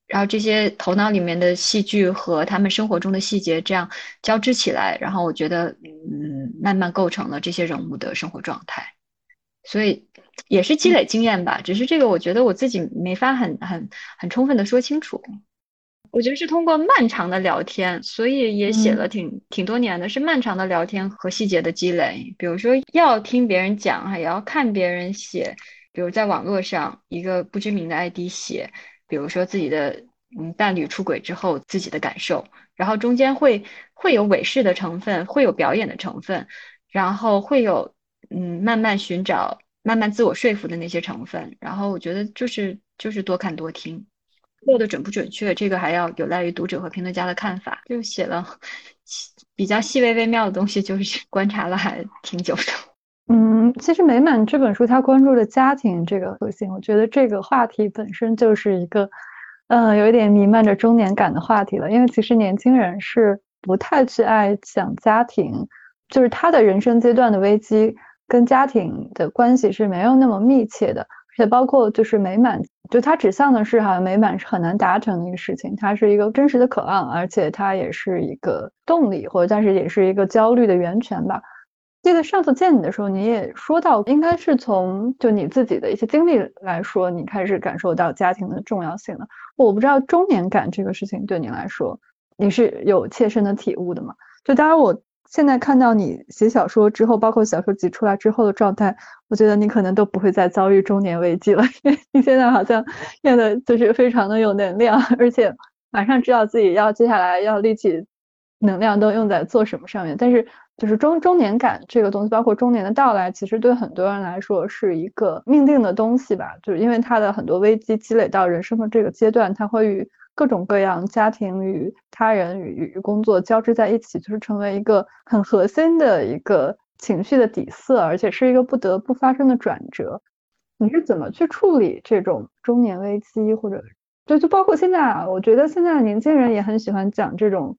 然后这些头脑里面的戏剧和他们生活中的细节这样交织起来，然后我觉得，嗯，慢慢构成了这些人物的生活状态。所以也是积累经验吧，只是这个我觉得我自己没法很很很充分的说清楚。我觉得是通过漫长的聊天，所以也写了挺挺多年的，是漫长的聊天和细节的积累。比如说要听别人讲，还要看别人写，比如在网络上一个不知名的 ID 写。比如说自己的嗯伴侣出轨之后自己的感受，然后中间会会有伪饰的成分，会有表演的成分，然后会有嗯慢慢寻找、慢慢自我说服的那些成分。然后我觉得就是就是多看多听，做的准不准确，这个还要有赖于读者和评论家的看法。就写了比较细微微妙的东西，就是观察了还挺久的。嗯，其实《美满》这本书，它关注的家庭这个核心，我觉得这个话题本身就是一个，嗯，有一点弥漫着中年感的话题了。因为其实年轻人是不太去爱讲家庭，就是他的人生阶段的危机跟家庭的关系是没有那么密切的。而且包括就是美满，就它指向的是哈，美满是很难达成的一个事情，它是一个真实的渴望，而且它也是一个动力，或者但是也是一个焦虑的源泉吧。记得上次见你的时候，你也说到，应该是从就你自己的一些经历来说，你开始感受到家庭的重要性了。我不知道中年感这个事情对你来说，你是有切身的体悟的吗？就当然，我现在看到你写小说之后，包括小说集出来之后的状态，我觉得你可能都不会再遭遇中年危机了，因为你现在好像变得就是非常的有能量，而且马上知道自己要接下来要力气能量都用在做什么上面，但是。就是中中年感这个东西，包括中年的到来，其实对很多人来说是一个命定的东西吧。就是因为他的很多危机积累到人生的这个阶段，他会与各种各样家庭与他人与与工作交织在一起，就是成为一个很核心的一个情绪的底色，而且是一个不得不发生的转折。你是怎么去处理这种中年危机，或者就就包括现在啊？我觉得现在年轻人也很喜欢讲这种。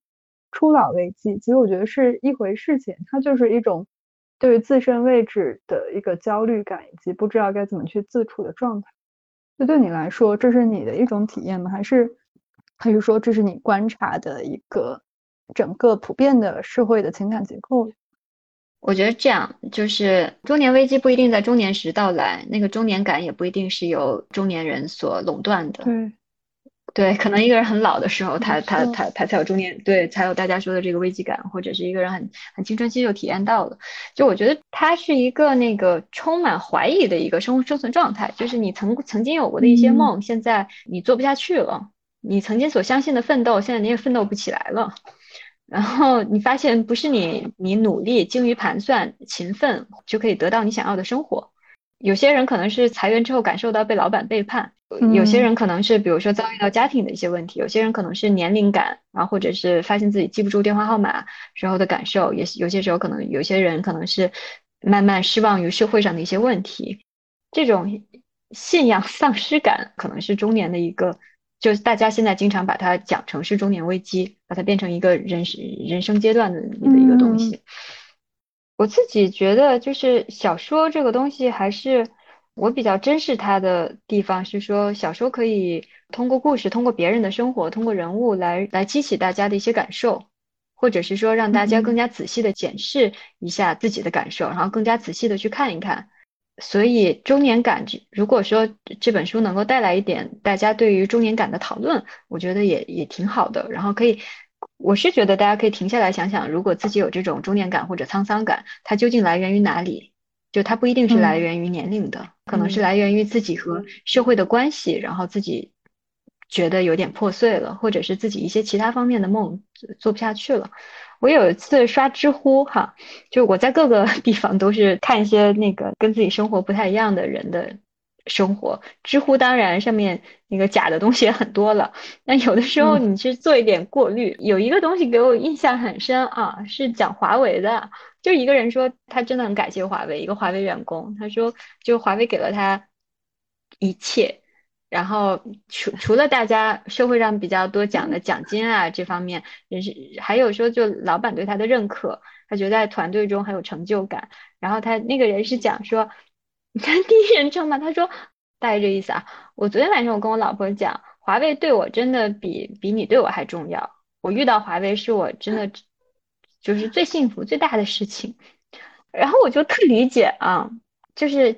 初老危机，其实我觉得是一回事情，它就是一种对于自身位置的一个焦虑感，以及不知道该怎么去自处的状态。就对你来说，这是你的一种体验吗？还是还是说这是你观察的一个整个普遍的社会的情感结构？我觉得这样，就是中年危机不一定在中年时到来，那个中年感也不一定是由中年人所垄断的。对。对，可能一个人很老的时候，他他他他才有中年，对，才有大家说的这个危机感，或者是一个人很很青春期就体验到了。就我觉得他是一个那个充满怀疑的一个生生存状态，就是你曾曾经有过的一些梦，现在你做不下去了，你曾经所相信的奋斗，现在你也奋斗不起来了。然后你发现不是你你努力、精于盘算、勤奋就可以得到你想要的生活。有些人可能是裁员之后感受到被老板背叛，有些人可能是比如说遭遇到家庭的一些问题，有些人可能是年龄感，然后或者是发现自己记不住电话号码时候的感受，也有些时候可能有些人可能是慢慢失望于社会上的一些问题，这种信仰丧失感可能是中年的一个。就是大家现在经常把它讲成是中年危机，把它变成一个人生人生阶段的一个东西。我自己觉得，就是小说这个东西，还是我比较珍视它的地方，是说小说可以通过故事，通过别人的生活，通过人物来来激起大家的一些感受，或者是说让大家更加仔细的检视一下自己的感受，然后更加仔细的去看一看。所以中年感，如果说这本书能够带来一点大家对于中年感的讨论，我觉得也也挺好的。然后可以，我是觉得大家可以停下来想想，如果自己有这种中年感或者沧桑感，它究竟来源于哪里？就它不一定是来源于年龄的，可能是来源于自己和社会的关系，然后自己觉得有点破碎了，或者是自己一些其他方面的梦做不下去了。我有一次刷知乎，哈，就我在各个 地方都是看一些那个跟自己生活不太一样的人的生活。知乎当然上面那个假的东西也很多了，那有的时候你去做一点过滤。有一个东西给我印象很深啊，是讲华为的，就一个人说他真的很感谢华为，一个华为员工，他说就华为给了他一切。然后除除了大家社会上比较多讲的奖金啊这方面，也是还有说就老板对他的认可，他觉得在团队中很有成就感。然后他那个人是讲说，你看第一人称嘛，他说大概这意思啊。我昨天晚上我跟我老婆讲，华为对我真的比比你对我还重要。我遇到华为是我真的 就是最幸福最大的事情。然后我就特理解啊。就是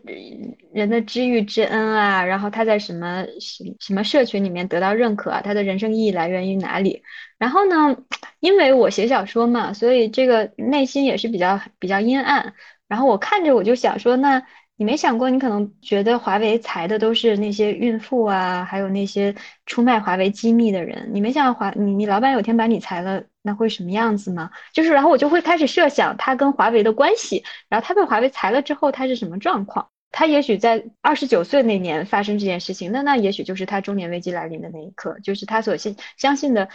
人的知遇之恩啊，然后他在什么什什么社群里面得到认可啊，他的人生意义来源于哪里？然后呢，因为我写小说嘛，所以这个内心也是比较比较阴暗。然后我看着我就想说，那你没想过，你可能觉得华为裁的都是那些孕妇啊，还有那些出卖华为机密的人，你没想到华你你老板有天把你裁了。那会什么样子呢？就是，然后我就会开始设想他跟华为的关系，然后他被华为裁了之后，他是什么状况？他也许在二十九岁那年发生这件事情，那那也许就是他中年危机来临的那一刻，就是他所信相信的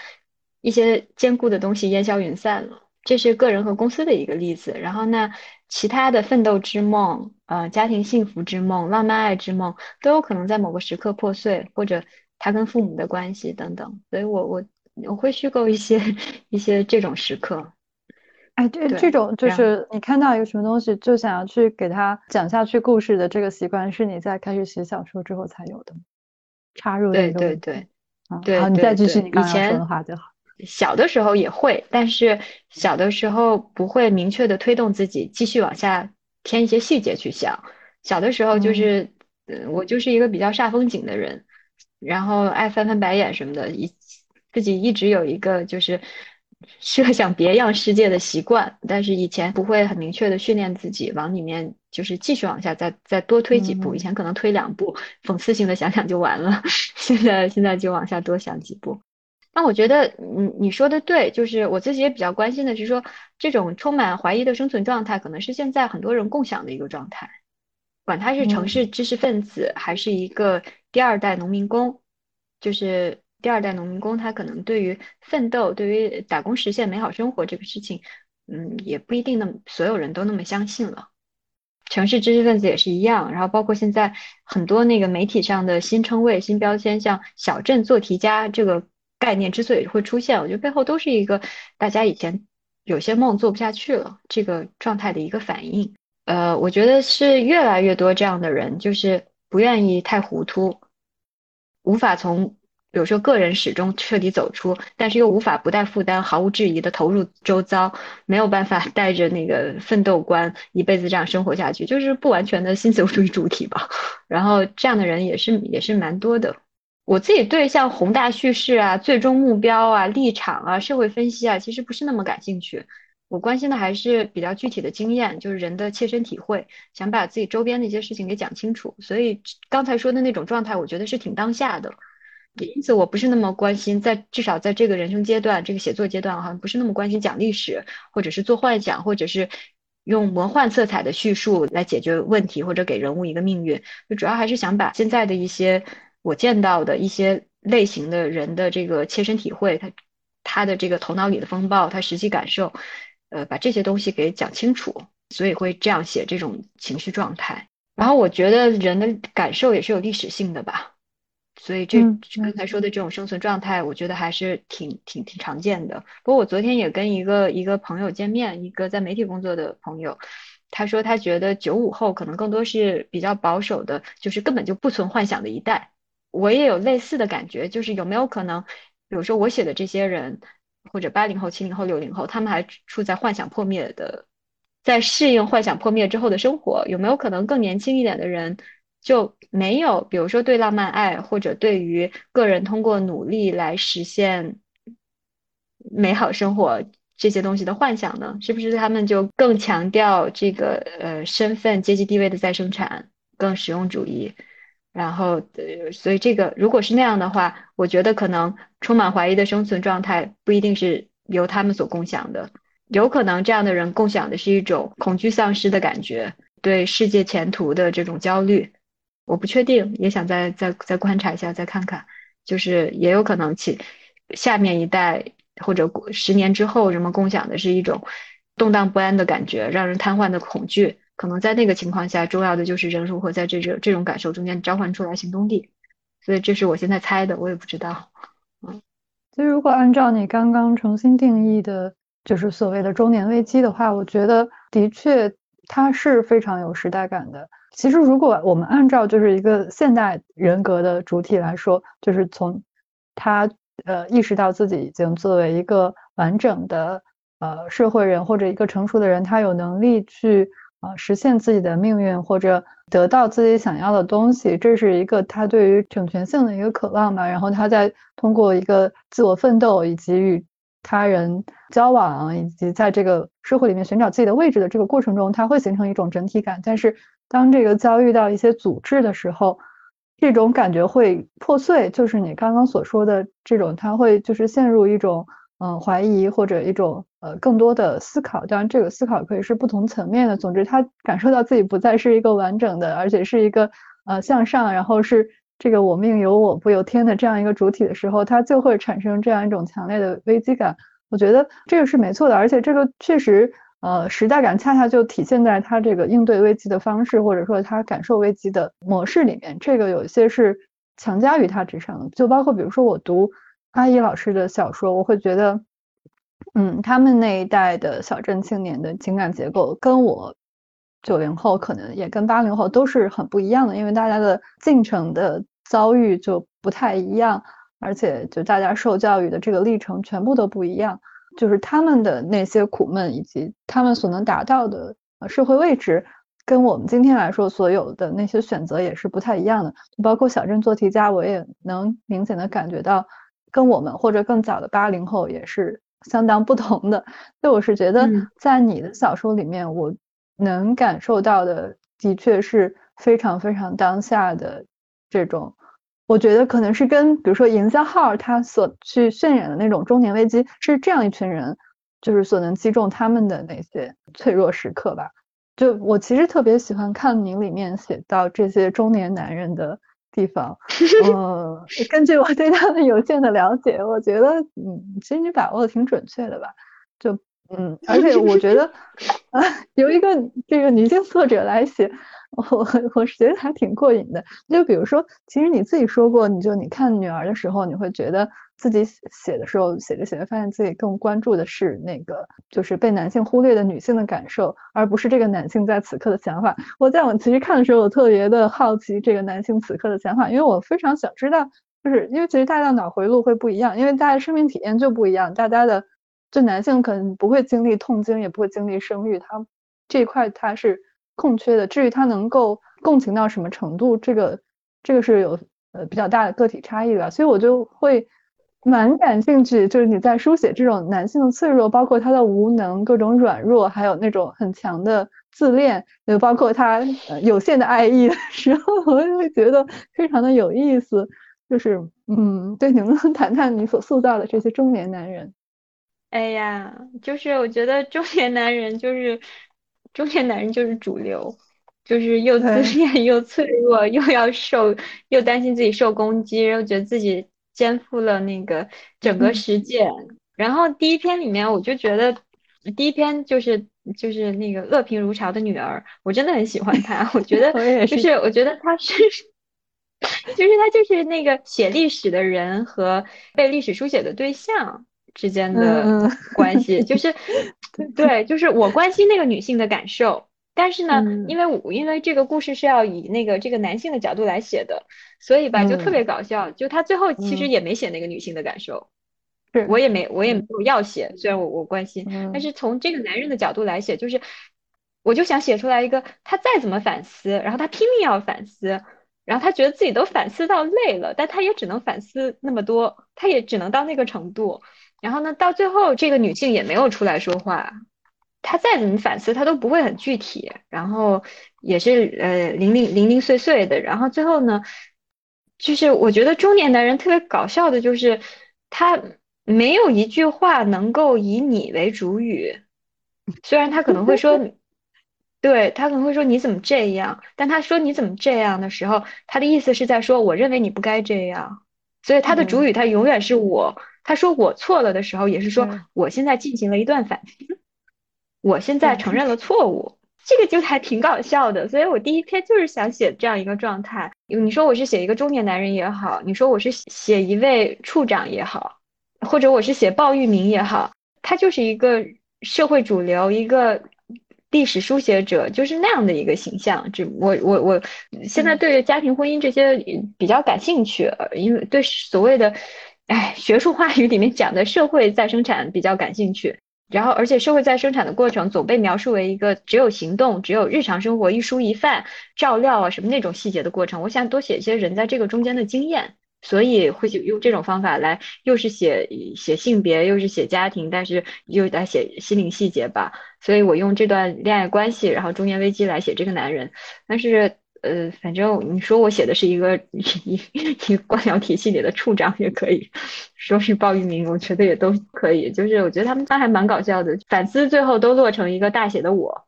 一些坚固的东西烟消云散了。这是个人和公司的一个例子。然后那其他的奋斗之梦、呃家庭幸福之梦、浪漫爱之梦，都有可能在某个时刻破碎，或者他跟父母的关系等等。所以我我。我会虚构一些一些这种时刻，哎，这这种就是你看到一个什么东西，就想要去给他讲下去故事的这个习惯，是你在开始写小说之后才有的插入对对对，对，好，你再继续你刚才说的话就好。小的时候也会，但是小的时候不会明确的推动自己继续往下添一些细节去想。小的时候就是，嗯，我就是一个比较煞风景的人，然后爱翻翻白眼什么的，一。自己一直有一个就是设想别样世界的习惯，但是以前不会很明确的训练自己往里面就是继续往下再再多推几步，以前可能推两步，讽刺性的想想就完了，现在现在就往下多想几步。那我觉得你你说的对，就是我自己也比较关心的是说，这种充满怀疑的生存状态，可能是现在很多人共享的一个状态，管他是城市知识分子还是一个第二代农民工，就是。第二代农民工，他可能对于奋斗、对于打工实现美好生活这个事情，嗯，也不一定那么所有人都那么相信了。城市知识分子也是一样，然后包括现在很多那个媒体上的新称谓、新标签，像“小镇做题家”这个概念之所以会出现，我觉得背后都是一个大家以前有些梦做不下去了这个状态的一个反应。呃，我觉得是越来越多这样的人，就是不愿意太糊涂，无法从。比如说，个人始终彻底走出，但是又无法不带负担、毫无质疑的投入周遭，没有办法带着那个奋斗观一辈子这样生活下去，就是不完全的新自由主义主体吧。然后这样的人也是也是蛮多的。我自己对像宏大叙事啊、最终目标啊、立场啊、社会分析啊，其实不是那么感兴趣。我关心的还是比较具体的经验，就是人的切身体会，想把自己周边的一些事情给讲清楚。所以刚才说的那种状态，我觉得是挺当下的。因此我不是那么关心，在至少在这个人生阶段，这个写作阶段，好像不是那么关心讲历史，或者是做幻想，或者是用魔幻色彩的叙述来解决问题，或者给人物一个命运。就主要还是想把现在的一些我见到的一些类型的人的这个切身体会，他他的这个头脑里的风暴，他实际感受，呃，把这些东西给讲清楚，所以会这样写这种情绪状态。然后我觉得人的感受也是有历史性的吧，所以这刚才说的这种生存状态，我觉得还是挺挺挺常见的。不过我昨天也跟一个一个朋友见面，一个在媒体工作的朋友，他说他觉得九五后可能更多是比较保守的，就是根本就不存幻想的一代。我也有类似的感觉，就是有没有可能，比如说我写的这些人，或者八零后、七零后、六零后，他们还处在幻想破灭的。在适应幻想破灭之后的生活，有没有可能更年轻一点的人就没有，比如说对浪漫爱或者对于个人通过努力来实现美好生活这些东西的幻想呢？是不是他们就更强调这个呃身份、阶级地位的再生产，更实用主义？然后，呃，所以这个如果是那样的话，我觉得可能充满怀疑的生存状态不一定是由他们所共享的。有可能这样的人共享的是一种恐惧丧失的感觉，对世界前途的这种焦虑，我不确定，也想再再再观察一下，再看看，就是也有可能其下面一代或者十年之后，人们共享的是一种动荡不安的感觉，让人瘫痪的恐惧。可能在那个情况下，重要的就是人如何在这种这种感受中间召唤出来行动力。所以这是我现在猜的，我也不知道。嗯，所以如果按照你刚刚重新定义的。就是所谓的中年危机的话，我觉得的确它是非常有时代感的。其实，如果我们按照就是一个现代人格的主体来说，就是从他呃意识到自己已经作为一个完整的呃社会人或者一个成熟的人，他有能力去呃实现自己的命运或者得到自己想要的东西，这是一个他对于整全性的一个渴望吧。然后他在通过一个自我奋斗以及与他人交往以及在这个社会里面寻找自己的位置的这个过程中，它会形成一种整体感。但是当这个遭遇到一些阻滞的时候，这种感觉会破碎，就是你刚刚所说的这种，他会就是陷入一种嗯怀疑或者一种呃更多的思考。当然，这个思考可以是不同层面的。总之，他感受到自己不再是一个完整的，而且是一个呃向上，然后是。这个我命由我不由天的这样一个主体的时候，它就会产生这样一种强烈的危机感。我觉得这个是没错的，而且这个确实，呃，时代感恰恰就体现在他这个应对危机的方式，或者说他感受危机的模式里面。这个有一些是强加于他之上的，就包括比如说我读阿姨老师的小说，我会觉得，嗯，他们那一代的小镇青年的情感结构跟我。九零后可能也跟八零后都是很不一样的，因为大家的进程的遭遇就不太一样，而且就大家受教育的这个历程全部都不一样，就是他们的那些苦闷以及他们所能达到的社会位置，跟我们今天来说所有的那些选择也是不太一样的。包括小镇做题家，我也能明显的感觉到，跟我们或者更早的八零后也是相当不同的。所以我是觉得，在你的小说里面，我。能感受到的，的确是非常非常当下的这种，我觉得可能是跟比如说营销号他所去渲染的那种中年危机，是这样一群人，就是所能击中他们的那些脆弱时刻吧。就我其实特别喜欢看你里面写到这些中年男人的地方，嗯，根据我对他们有限的了解，我觉得嗯，其实你把握的挺准确的吧，就。嗯，而 且我觉得啊，由一个这个女性作者来写，我 我是觉得还挺过瘾的。就比如说，其实你自己说过，你就你看女儿的时候，你会觉得自己写的时候，写着写着，发现自己更关注的是那个就是被男性忽略的女性的感受，而不是这个男性在此刻的想法。我在我其实看的时候，我特别的好奇这个男性此刻的想法，因为我非常想知道，就是因为其实大家脑回路会不一样，因为大家生命体验就不一样，大家的。就男性可能不会经历痛经，也不会经历生育，他这块他是空缺的。至于他能够共情到什么程度，这个这个是有呃比较大的个体差异的。所以我就会蛮感兴趣，就是你在书写这种男性的脆弱，包括他的无能、各种软弱，还有那种很强的自恋，也包括他有限的爱意的时候，我就会觉得非常的有意思。就是嗯，对，你能谈谈你所塑造的这些中年男人？哎呀，就是我觉得中年男人就是中年男人就是主流，就是又自恋又脆弱，又要受，又担心自己受攻击，又觉得自己肩负了那个整个世界。然后第一篇里面，我就觉得第一篇就是就是那个恶评如潮的女儿，我真的很喜欢她。我觉得 就是我觉得她是，就是他就是那个写历史的人和被历史书写的对象。之间的关系就是，对，就是我关心那个女性的感受，但是呢，因为我因为这个故事是要以那个这个男性的角度来写的，所以吧就特别搞笑，就他最后其实也没写那个女性的感受，我也没我也没有要写，虽然我我关心，但是从这个男人的角度来写，就是我就想写出来一个他再怎么反思，然后他拼命要反思，然后他觉得自己都反思到累了，但他也只能反思那么多，他也只能到那个程度。然后呢，到最后这个女性也没有出来说话，她再怎么反思，她都不会很具体，然后也是呃零零零零碎碎的。然后最后呢，就是我觉得中年男人特别搞笑的，就是他没有一句话能够以你为主语，虽然他可能会说，对他可能会说你怎么这样，但他说你怎么这样的时候，他的意思是在说我认为你不该这样，所以他的主语他永远是我。他说我错了的时候，也是说我现在进行了一段反思，我现在承认了错误，这个就还挺搞笑的。所以我第一篇就是想写这样一个状态。你说我是写一个中年男人也好，你说我是写一位处长也好，或者我是写鲍玉明也好，他就是一个社会主流，一个历史书写者，就是那样的一个形象。这我我我现在对家庭婚姻这些比较感兴趣，因为对所谓的。哎，学术话语里面讲的社会再生产比较感兴趣，然后而且社会再生产的过程总被描述为一个只有行动、只有日常生活一蔬一饭、照料啊什么那种细节的过程。我想多写一些人在这个中间的经验，所以会用这种方法来，又是写写性别，又是写家庭，但是又在写心灵细节吧。所以我用这段恋爱关系，然后中年危机来写这个男人，但是。呃，反正你说我写的是一个 一一个官僚体系里的处长也可以，说是鲍玉明，我觉得也都可以。就是我觉得他们仨还蛮搞笑的，反思最后都落成一个大写的我。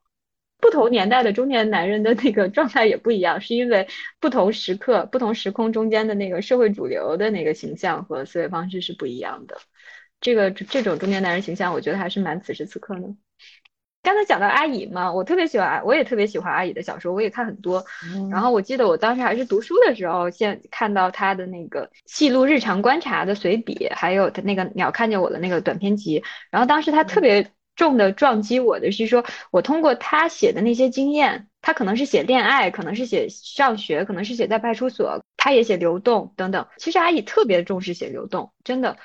不同年代的中年男人的那个状态也不一样，是因为不同时刻、不同时空中间的那个社会主流的那个形象和思维方式是不一样的。这个这种中年男人形象，我觉得还是蛮此时此刻的。刚才讲到阿姨嘛，我特别喜欢，我也特别喜欢阿姨的小说，我也看很多。然后我记得我当时还是读书的时候，先看到她的那个记录日常观察的随笔，还有她那个鸟看见我的那个短篇集。然后当时她特别重的撞击我的是说，我通过她写的那些经验，她可能是写恋爱，可能是写上学，可能是写在派出所，她也写流动等等。其实阿姨特别重视写流动，真的。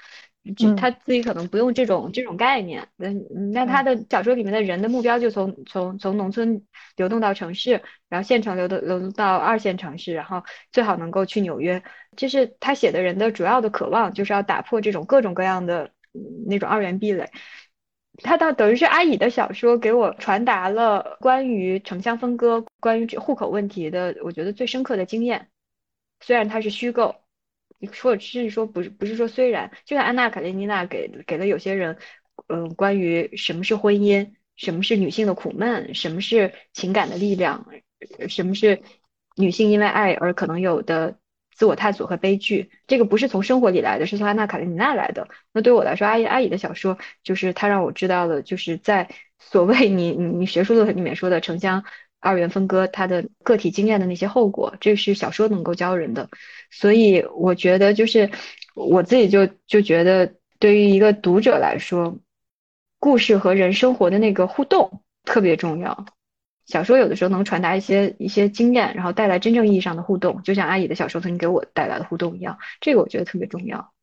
他自己可能不用这种这种概念，嗯，那他的小说里面的人的目标就从从从农村流动到城市，然后县城流动流动到二线城市，然后最好能够去纽约。这是他写的人的主要的渴望，就是要打破这种各种各样的那种二元壁垒。他到等于是阿乙的小说给我传达了关于城乡分割、关于户口问题的，我觉得最深刻的经验。虽然它是虚构。你说是说不是不是说虽然就像安娜卡列尼娜给给了有些人，嗯，关于什么是婚姻，什么是女性的苦闷，什么是情感的力量，什么是女性因为爱而可能有的自我探索和悲剧，这个不是从生活里来的，是从安娜卡列尼娜来的。那对我来说，阿姨阿姨的小说就是她让我知道了，就是在所谓你你你学术论文里面说的城乡。二元分割，它的个体经验的那些后果，这是小说能够教人的。所以我觉得，就是我自己就就觉得，对于一个读者来说，故事和人生活的那个互动特别重要。小说有的时候能传达一些一些经验，然后带来真正意义上的互动，就像阿姨的小说曾经给我带来的互动一样，这个我觉得特别重要。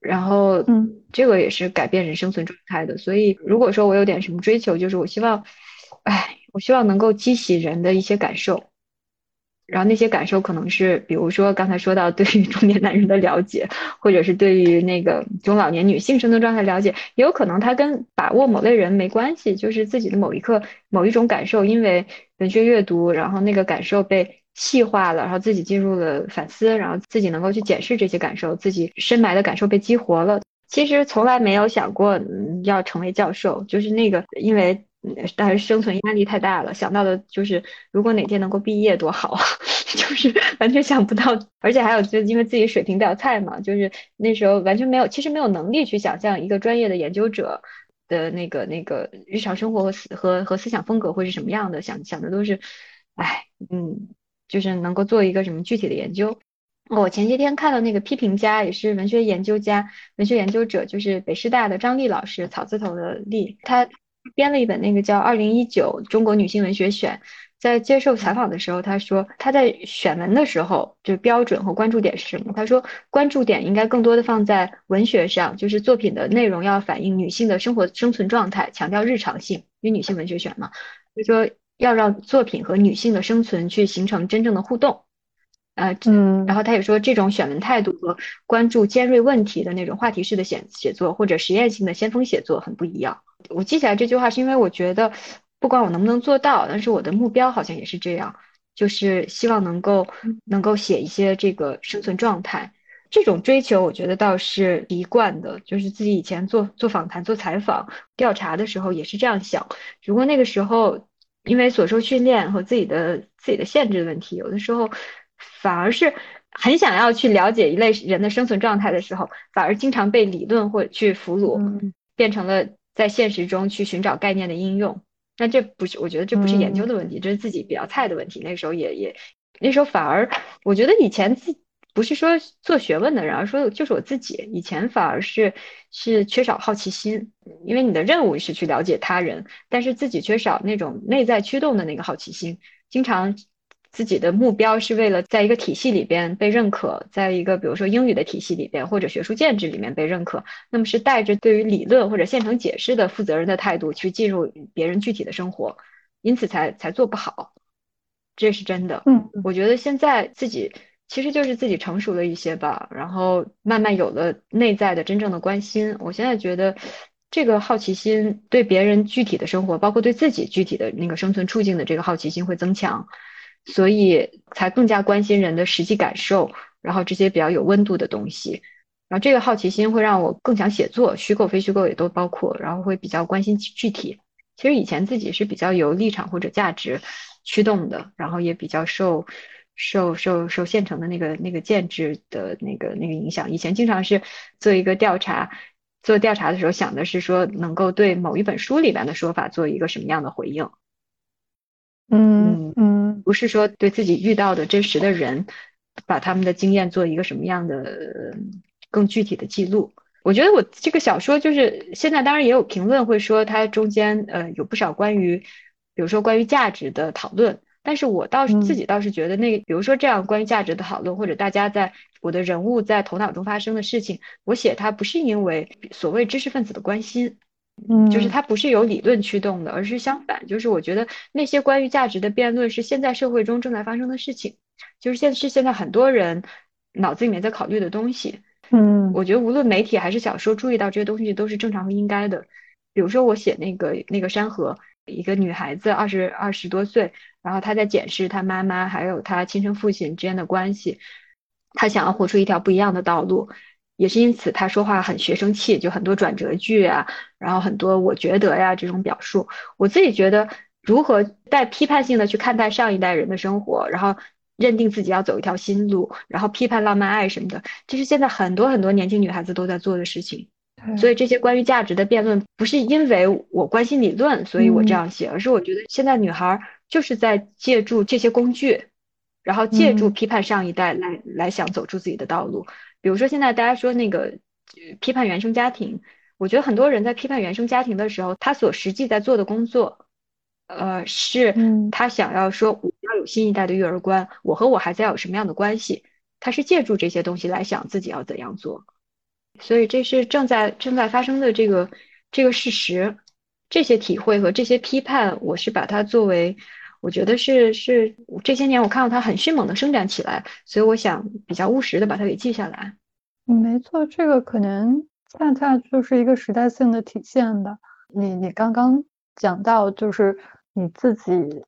然后，嗯，这个也是改变人生存状态的。所以，如果说我有点什么追求，就是我希望，哎。我希望能够激起人的一些感受，然后那些感受可能是，比如说刚才说到对于中年男人的了解，或者是对于那个中老年女性生存状态了解，也有可能它跟把握某类人没关系，就是自己的某一刻某一种感受，因为文学阅读，然后那个感受被细化了，然后自己进入了反思，然后自己能够去检视这些感受，自己深埋的感受被激活了。其实从来没有想过要成为教授，就是那个因为但是生存压力太大了，想到的就是如果哪天能够毕业多好，就是完全想不到。而且还有就是因为自己水平比较菜嘛，就是那时候完全没有，其实没有能力去想象一个专业的研究者的那个那个日常生活和思和和思想风格会是什么样的，想想的都是，哎，嗯。就是能够做一个什么具体的研究。我前些天看到那个批评家，也是文学研究家、文学研究者，就是北师大的张丽老师，草字头的丽，他编了一本那个叫《二零一九中国女性文学选》。在接受采访的时候，他说他在选文的时候，就标准和关注点是什么？他说关注点应该更多的放在文学上，就是作品的内容要反映女性的生活生存状态，强调日常性，因为女性文学选嘛。就说。要让作品和女性的生存去形成真正的互动，呃，嗯，然后他也说，这种选文态度和关注尖锐问题的那种话题式的写写作或者实验性的先锋写作很不一样。我记起来这句话，是因为我觉得，不管我能不能做到，但是我的目标好像也是这样，就是希望能够能够写一些这个生存状态。这种追求，我觉得倒是一贯的，就是自己以前做做访谈、做采访、调查的时候也是这样想。只不过那个时候。因为所受训练和自己的自己的限制的问题，有的时候反而是很想要去了解一类人的生存状态的时候，反而经常被理论或去俘虏，变成了在现实中去寻找概念的应用。那这不是，我觉得这不是研究的问题，这是自己比较菜的问题。那时候也也，那时候反而我觉得以前自。不是说做学问的人，而说就是我自己。以前反而是是缺少好奇心，因为你的任务是去了解他人，但是自己缺少那种内在驱动的那个好奇心。经常自己的目标是为了在一个体系里边被认可，在一个比如说英语的体系里边或者学术建制里面被认可，那么是带着对于理论或者现成解释的负责任的态度去进入别人具体的生活，因此才才做不好，这是真的。嗯，我觉得现在自己。其实就是自己成熟了一些吧，然后慢慢有了内在的真正的关心。我现在觉得，这个好奇心对别人具体的生活，包括对自己具体的那个生存处境的这个好奇心会增强，所以才更加关心人的实际感受，然后这些比较有温度的东西。然后这个好奇心会让我更想写作，虚构非虚构也都包括，然后会比较关心具体。其实以前自己是比较有立场或者价值驱动的，然后也比较受。受受受现成的那个那个建制的那个那个影响，以前经常是做一个调查，做调查的时候想的是说能够对某一本书里边的说法做一个什么样的回应，嗯嗯，不是说对自己遇到的真实的人，把他们的经验做一个什么样的更具体的记录。我觉得我这个小说就是现在当然也有评论会说它中间呃有不少关于，比如说关于价值的讨论。但是我倒是自己倒是觉得，那比如说这样关于价值的讨论，或者大家在我的人物在头脑中发生的事情，我写它不是因为所谓知识分子的关心，嗯，就是它不是由理论驱动的，而是相反，就是我觉得那些关于价值的辩论是现在社会中正在发生的事情，就是现是现在很多人脑子里面在考虑的东西，嗯，我觉得无论媒体还是小说注意到这些东西都是正常和应该的，比如说我写那个那个山河。一个女孩子二十二十多岁，然后她在检视她妈妈还有她亲生父亲之间的关系，她想要活出一条不一样的道路，也是因此她说话很学生气，就很多转折句啊，然后很多我觉得呀这种表述。我自己觉得，如何带批判性的去看待上一代人的生活，然后认定自己要走一条新路，然后批判浪漫爱什么的，这是现在很多很多年轻女孩子都在做的事情。所以这些关于价值的辩论，不是因为我关心理论，所以我这样写，而是我觉得现在女孩就是在借助这些工具，然后借助批判上一代来来想走出自己的道路。比如说现在大家说那个批判原生家庭，我觉得很多人在批判原生家庭的时候，他所实际在做的工作，呃，是他想要说我要有新一代的育儿观，我和我孩子要有什么样的关系，他是借助这些东西来想自己要怎样做。所以这是正在正在发生的这个这个事实，这些体会和这些批判，我是把它作为，我觉得是是这些年我看到它很迅猛的生长起来，所以我想比较务实的把它给记下来。没错，这个可能恰恰就是一个时代性的体现吧。你你刚刚讲到，就是你自己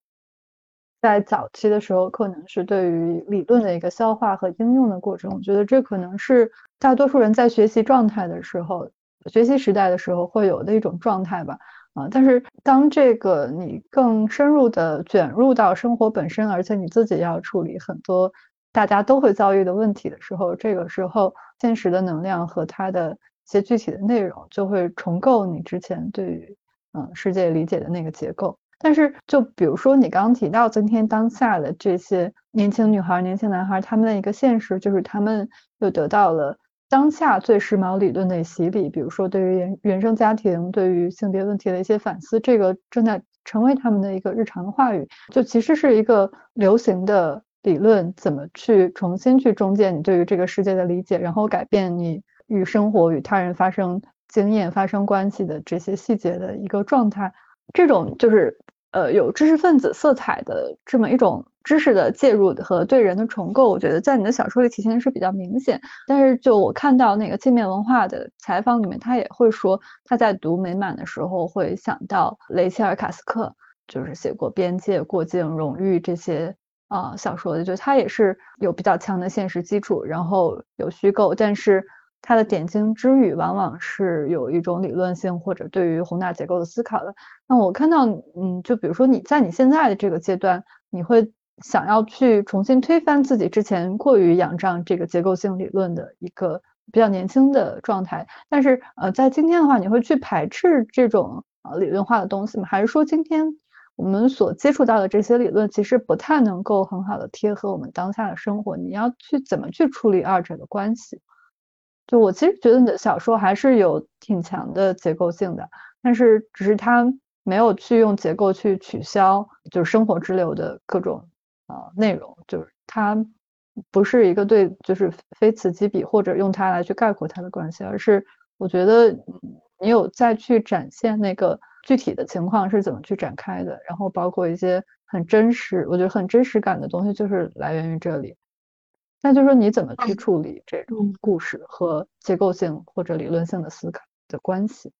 在早期的时候，可能是对于理论的一个消化和应用的过程。我觉得这可能是大多数人在学习状态的时候，学习时代的时候会有的一种状态吧。啊，但是当这个你更深入的卷入到生活本身，而且你自己要处理很多大家都会遭遇的问题的时候，这个时候现实的能量和它的一些具体的内容就会重构你之前对于嗯世界理解的那个结构。但是就比如说你刚刚提到今天当下的这些年轻女孩、年轻男孩，他们的一个现实就是他们又得到了。当下最时髦理论的洗礼，比如说对于原原生家庭、对于性别问题的一些反思，这个正在成为他们的一个日常的话语。就其实是一个流行的理论，怎么去重新去中建你对于这个世界的理解，然后改变你与生活、与他人发生经验、发生关系的这些细节的一个状态。这种就是呃有知识分子色彩的这么一种。知识的介入和对人的重构，我觉得在你的小说里体现的是比较明显。但是就我看到那个界面文化的采访里面，他也会说他在读《美满》的时候会想到雷切尔·卡斯克，就是写过《边界》《过境》《荣誉》这些啊小说的，就他也是有比较强的现实基础，然后有虚构，但是。他的点睛之语往往是有一种理论性或者对于宏大结构的思考的。那我看到，嗯，就比如说你在你现在的这个阶段，你会想要去重新推翻自己之前过于仰仗这个结构性理论的一个比较年轻的状态。但是，呃，在今天的话，你会去排斥这种呃理论化的东西吗？还是说今天我们所接触到的这些理论其实不太能够很好的贴合我们当下的生活？你要去怎么去处理二者的关系？就我其实觉得你的小说还是有挺强的结构性的，但是只是它没有去用结构去取消就是生活之流的各种呃内容，就是它不是一个对就是非此即彼或者用它来去概括它的关系，而是我觉得你有再去展现那个具体的情况是怎么去展开的，然后包括一些很真实，我觉得很真实感的东西就是来源于这里。那就是说，你怎么去处理这种故事和结构性或者理论性的思考的关系？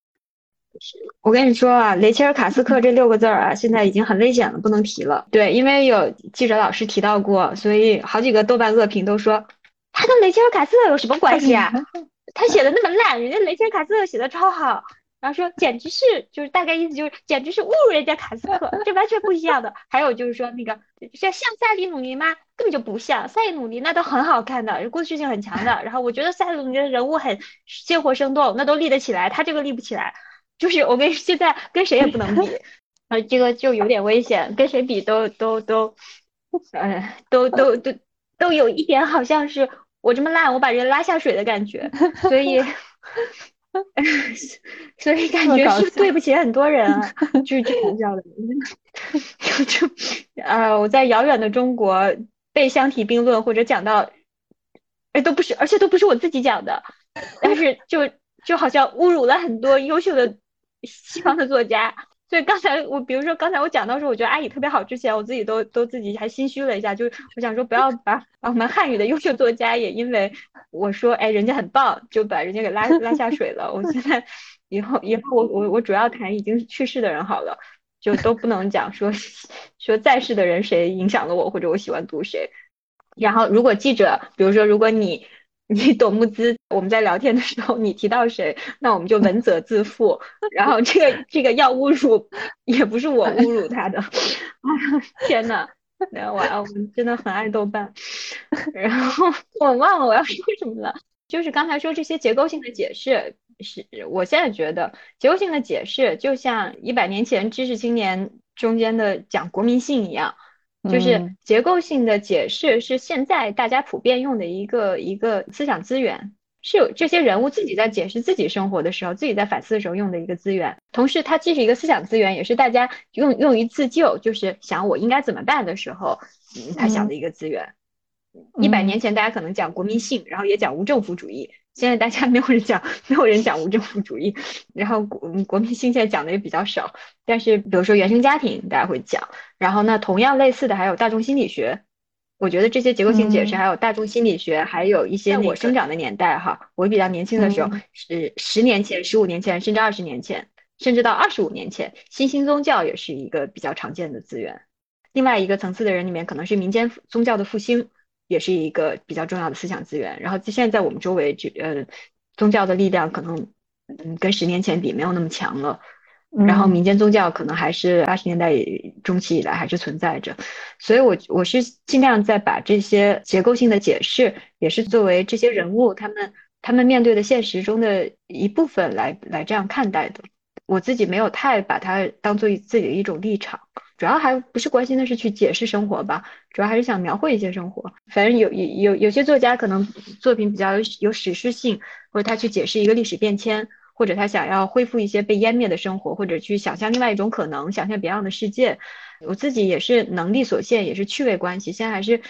我跟你说啊，雷切尔·卡斯克这六个字儿啊，现在已经很危险了，不能提了。对，因为有记者老师提到过，所以好几个豆瓣恶评都说他跟雷切尔·卡斯克有什么关系啊？他写的那么烂，人家雷切尔·卡斯克写的超好。然后说，简直是，就是大概意思就是，简直是侮辱人家卡斯克，这完全不一样的。还有就是说，那个像像塞里努尼吗？根本就不像，塞里努尼那都很好看的，故事性很强的。然后我觉得塞里努尼的人物很鲜活生动，那都立得起来，他这个立不起来。就是我跟 现在跟谁也不能比，啊，这个就有点危险，跟谁比都都都，呃，都都都都有一点好像是我这么烂，我把人拉下水的感觉，所以。所以感觉是对不起很多人，就是这搞笑的，就 就呃，我在遥远的中国被相提并论或者讲到，哎，都不是，而且都不是我自己讲的，但是就就好像侮辱了很多优秀的西方的作家。所以刚才我，比如说刚才我讲到说，我觉得阿姨特别好之前，我自己都都自己还心虚了一下，就是我想说不要把把我们汉语的优秀作家也因为我说哎人家很棒，就把人家给拉拉下水了。我现在以后以后我我我主要谈已经去世的人好了，就都不能讲说说在世的人谁影响了我或者我喜欢读谁。然后如果记者，比如说如果你。你懂木资，我们在聊天的时候，你提到谁，那我们就文责 自负。然后这个这个要侮辱，也不是我侮辱他的。天呐，完了，我们真的很爱豆瓣。然后我忘了我要说什么了，就是刚才说这些结构性的解释，是我现在觉得结构性的解释就像一百年前知识青年中间的讲国民性一样。就是结构性的解释是现在大家普遍用的一个一个思想资源，是有这些人物自己在解释自己生活的时候，自己在反思的时候用的一个资源。同时，它既是一个思想资源，也是大家用用于自救，就是想我应该怎么办的时候，他想的一个资源。一百年前，大家可能讲国民性，然后也讲无政府主义。现在大家没有人讲，没有人讲无政府主义，然后国国民性现在讲的也比较少。但是比如说原生家庭，大家会讲。然后那同样类似的还有大众心理学。我觉得这些结构性解释，还有大众心理学，还有一些我生长的年代哈，我比较年轻的时候是十年前、十五年前，甚至二十年前，甚至到二十五年前，新兴宗教也是一个比较常见的资源。另外一个层次的人里面，可能是民间宗教的复兴，也是一个比较重要的思想资源。然后现在在我们周围，这呃宗教的力量可能嗯跟十年前比没有那么强了。然后民间宗教可能还是八十年代中期以来还是存在着，所以我我是尽量在把这些结构性的解释，也是作为这些人物他们他们面对的现实中的一部分来来这样看待的。我自己没有太把它当做自己的一种立场，主要还不是关心的是去解释生活吧，主要还是想描绘一些生活。反正有有有有些作家可能作品比较有史诗性，或者他去解释一个历史变迁。或者他想要恢复一些被湮灭的生活，或者去想象另外一种可能，想象别样的世界。我自己也是能力所限，也是趣味关系，现在还是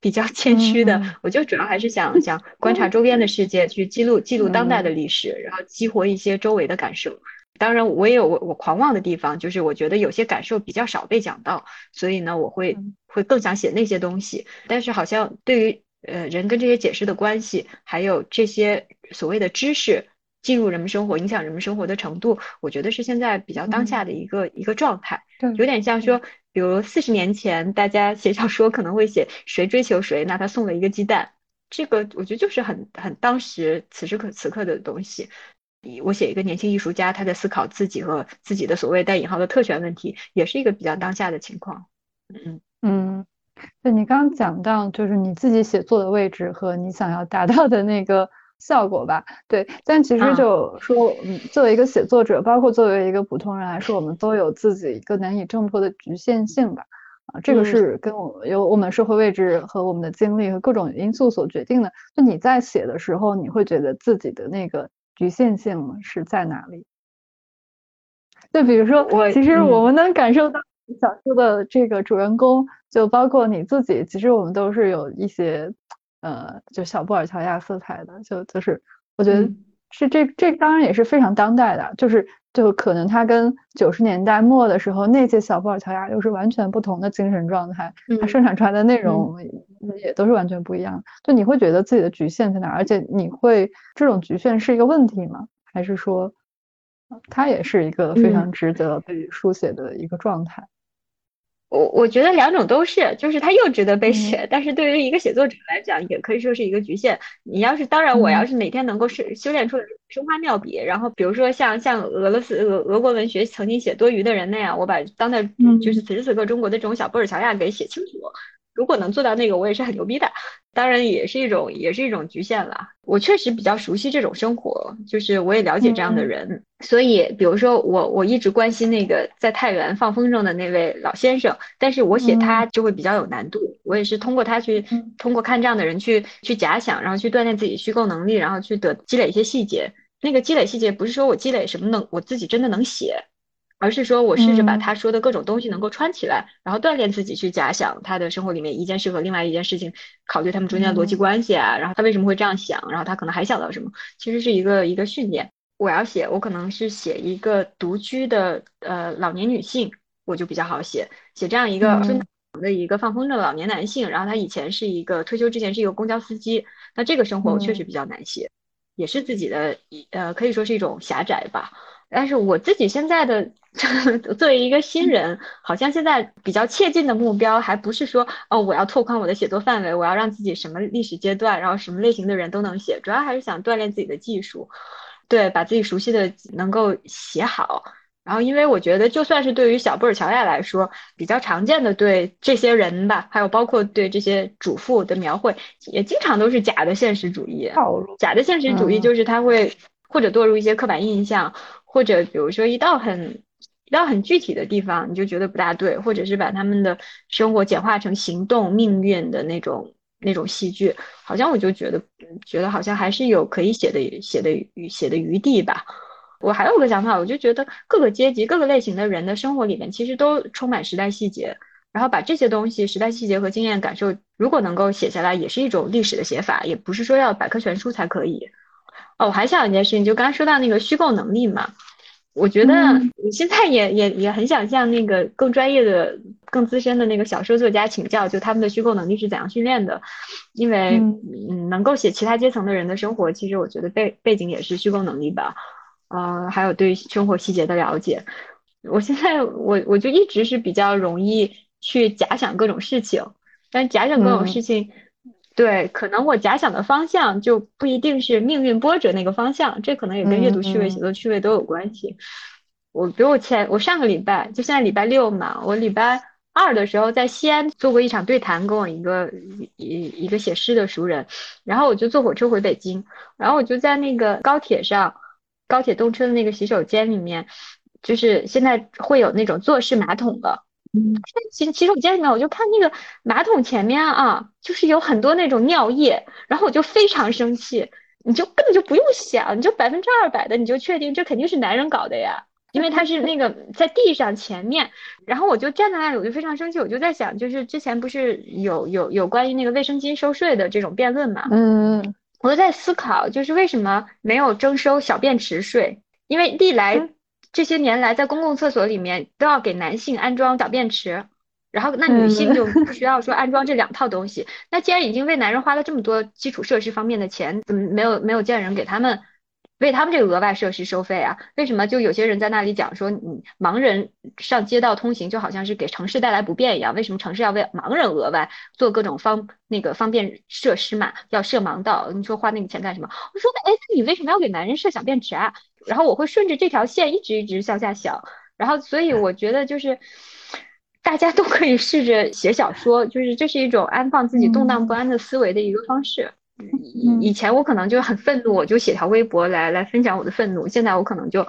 比较 谦虚的。我就主要还是想想观察周边的世界，去记录记录当代的历史，然后激活一些周围的感受。当然，我也有我我狂妄的地方，就是我觉得有些感受比较少被讲到，所以呢，我会会更想写那些东西。但是好像对于呃人跟这些解释的关系，还有这些所谓的知识。进入人们生活、影响人们生活的程度，我觉得是现在比较当下的一个一个状态，有点像说，比如四十年前大家写小说可能会写谁追求谁，那他送了一个鸡蛋，这个我觉得就是很很当时此时可此刻的东西。我写一个年轻艺术家，他在思考自己和自己的所谓带引号的特权问题，也是一个比较当下的情况。嗯嗯，对你刚刚讲到，就是你自己写作的位置和你想要达到的那个。效果吧，对，但其实就说，嗯，作为一个写作者，包括作为一个普通人来说，我们都有自己一个难以挣脱的局限性吧，啊，这个是跟我有我们社会位置和我们的经历和各种因素所决定的。就你在写的时候，你会觉得自己的那个局限性是在哪里？就比如说，我其实我们能感受到小说的这个主人公，就包括你自己，其实我们都是有一些。呃，就小布尔乔亚色彩的，就就是我觉得是这这当然也是非常当代的，就是就可能他跟九十年代末的时候那届小布尔乔亚又是完全不同的精神状态，他生产出来的内容也都是完全不一样。就你会觉得自己的局限在哪？而且你会这种局限是一个问题吗？还是说它也是一个非常值得被书写的一个状态？我我觉得两种都是，就是它又值得被写，但是对于一个写作者来讲，也可以说是一个局限。你要是当然，我要是哪天能够是修炼出来生花妙笔，然后比如说像像俄罗斯俄俄国文学曾经写多余的人那样，我把当代就是此时此刻中国的这种小布尔乔亚给写清楚。如果能做到那个，我也是很牛逼的。当然，也是一种，也是一种局限了。我确实比较熟悉这种生活，就是我也了解这样的人。所以，比如说我，我一直关心那个在太原放风筝的那位老先生，但是我写他就会比较有难度。我也是通过他去，通过看这样的人去去假想，然后去锻炼自己虚构能力，然后去得积累一些细节。那个积累细节不是说我积累什么能，我自己真的能写。而是说，我试着把他说的各种东西能够串起来，然后锻炼自己去假想他的生活里面一件事和另外一件事情，考虑他们中间的逻辑关系啊，然后他为什么会这样想，然后他可能还想到什么，其实是一个一个训练。我要写，我可能是写一个独居的呃老年女性，我就比较好写，写这样一个孙的一个放风筝的老年男性，然后他以前是一个退休之前是一个公交司机，那这个生活我确实比较难写，也是自己的一呃可以说是一种狭窄吧。但是我自己现在的 作为一个新人，好像现在比较切近的目标，还不是说哦，我要拓宽我的写作范围，我要让自己什么历史阶段，然后什么类型的人都能写，主要还是想锻炼自己的技术，对，把自己熟悉的能够写好。然后，因为我觉得，就算是对于小布尔乔亚来说，比较常见的对这些人吧，还有包括对这些主妇的描绘，也经常都是假的现实主义。假的现实主义就是他会或者堕入一些刻板印象。或者比如说一道很一道很具体的地方，你就觉得不大对，或者是把他们的生活简化成行动命运的那种那种戏剧，好像我就觉得觉得好像还是有可以写的写的余写的余地吧。我还有个想法，我就觉得各个阶级各个类型的人的生活里面其实都充满时代细节，然后把这些东西时代细节和经验感受，如果能够写下来，也是一种历史的写法，也不是说要百科全书才可以。哦，我还想一件事情，就刚刚说到那个虚构能力嘛，我觉得我现在也也也很想向那个更专业的、更资深的那个小说作家请教，就他们的虚构能力是怎样训练的？因为嗯，能够写其他阶层的人的生活，其实我觉得背背景也是虚构能力吧。呃，还有对生活细节的了解。我现在我我就一直是比较容易去假想各种事情，但假想各种事情，对，可能我假想的方向就不一定是命运波折那个方向，这可能也跟阅读趣味、写作趣味都有关系。我比如我前我上个礼拜就现在礼拜六嘛，我礼拜二的时候在西安做过一场对谈，跟我一个一一个写诗的熟人，然后我就坐火车回北京，然后我就在那个高铁上，高铁动车的那个洗手间里面，就是现在会有那种坐式马桶的，嗯，洗洗手间里面我就看那个马桶前面啊，就是有很多那种尿液，然后我就非常生气，你就根本就不用想，你就百分之二百的你就确定这肯定是男人搞的呀。因为他是那个 在地上前面，然后我就站在那里，我就非常生气，我就在想，就是之前不是有有有关于那个卫生巾收税的这种辩论嘛，嗯，我就在思考，就是为什么没有征收小便池税？因为历来这些年来，在公共厕所里面都要给男性安装小便池，然后那女性就不需要说安装这两套东西。那既然已经为男人花了这么多基础设施方面的钱，怎么没有没有见人给他们？为他们这个额外设施收费啊？为什么就有些人在那里讲说，你盲人上街道通行就好像是给城市带来不便一样？为什么城市要为盲人额外做各种方那个方便设施嘛？要设盲道？你说花那个钱干什么？我说，哎，你为什么要给男人设小便池啊？然后我会顺着这条线一直一直向下想，然后所以我觉得就是大家都可以试着写小说，就是这是一种安放自己动荡不安的思维的一个方式。以以前我可能就很愤怒，我就写条微博来来分享我的愤怒。现在我可能就，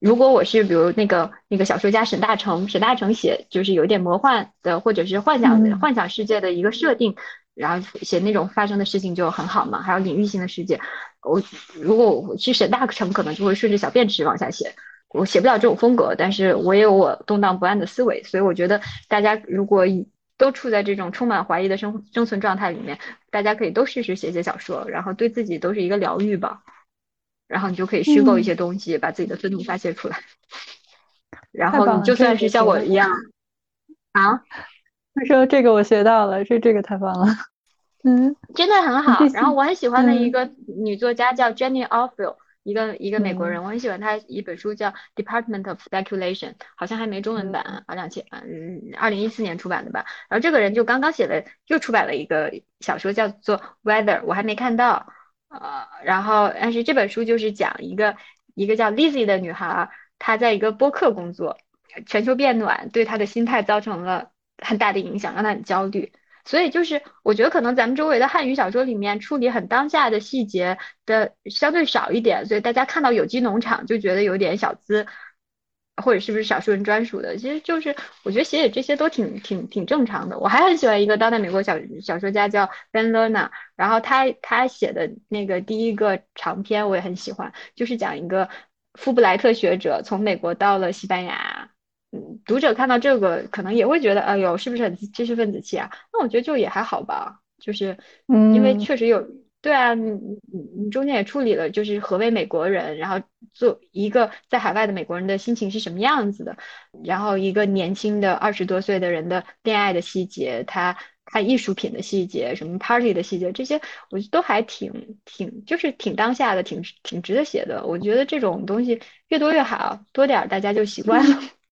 如果我是比如那个那个小说家沈大成，沈大成写就是有点魔幻的或者是幻想幻想世界的一个设定，然后写那种发生的事情就很好嘛。还有隐喻性的世界，我如果我去沈大成，可能就会顺着小便池往下写。我写不了这种风格，但是我也有我动荡不安的思维，所以我觉得大家如果以都处在这种充满怀疑的生生存状态里面，大家可以都试试写写小说，然后对自己都是一个疗愈吧。然后你就可以虚构一些东西，把自己的愤怒发泄出来。然后你就算是像我一样啊，他 说这个我学到了，这这个太棒了，嗯，真的很好。然后我很喜欢的一个女作家叫 Jenny Orfield。一个一个美国人，我很喜欢她一本书叫《Department of Speculation》，好像还没中文版啊，两千嗯二零一四年出版的吧。然后这个人就刚刚写了，又出版了一个小说叫做《Weather》，我还没看到。呃，然后但是这本书就是讲一个一个叫 Lizzie 的女孩，她在一个播客工作，全球变暖对她的心态造成了很大的影响，让她很焦虑。所以就是，我觉得可能咱们周围的汉语小说里面处理很当下的细节的相对少一点，所以大家看到有机农场就觉得有点小资，或者是不是少数人专属的？其实就是我觉得写写这些都挺挺挺正常的。我还很喜欢一个当代美国小小说家叫 Ben Lerner，然后他他写的那个第一个长篇我也很喜欢，就是讲一个富布莱特学者从美国到了西班牙。读者看到这个可能也会觉得，哎呦，是不是很知识分子气啊？那我觉得就也还好吧，就是，因为确实有，对啊，你你你中间也处理了，就是何为美国人，然后做一个在海外的美国人的心情是什么样子的，然后一个年轻的二十多岁的人的恋爱的细节，他看艺术品的细节，什么 party 的细节，这些我觉得都还挺挺，就是挺当下的，挺挺值得写的。我觉得这种东西越多越好，多点儿大家就习惯了。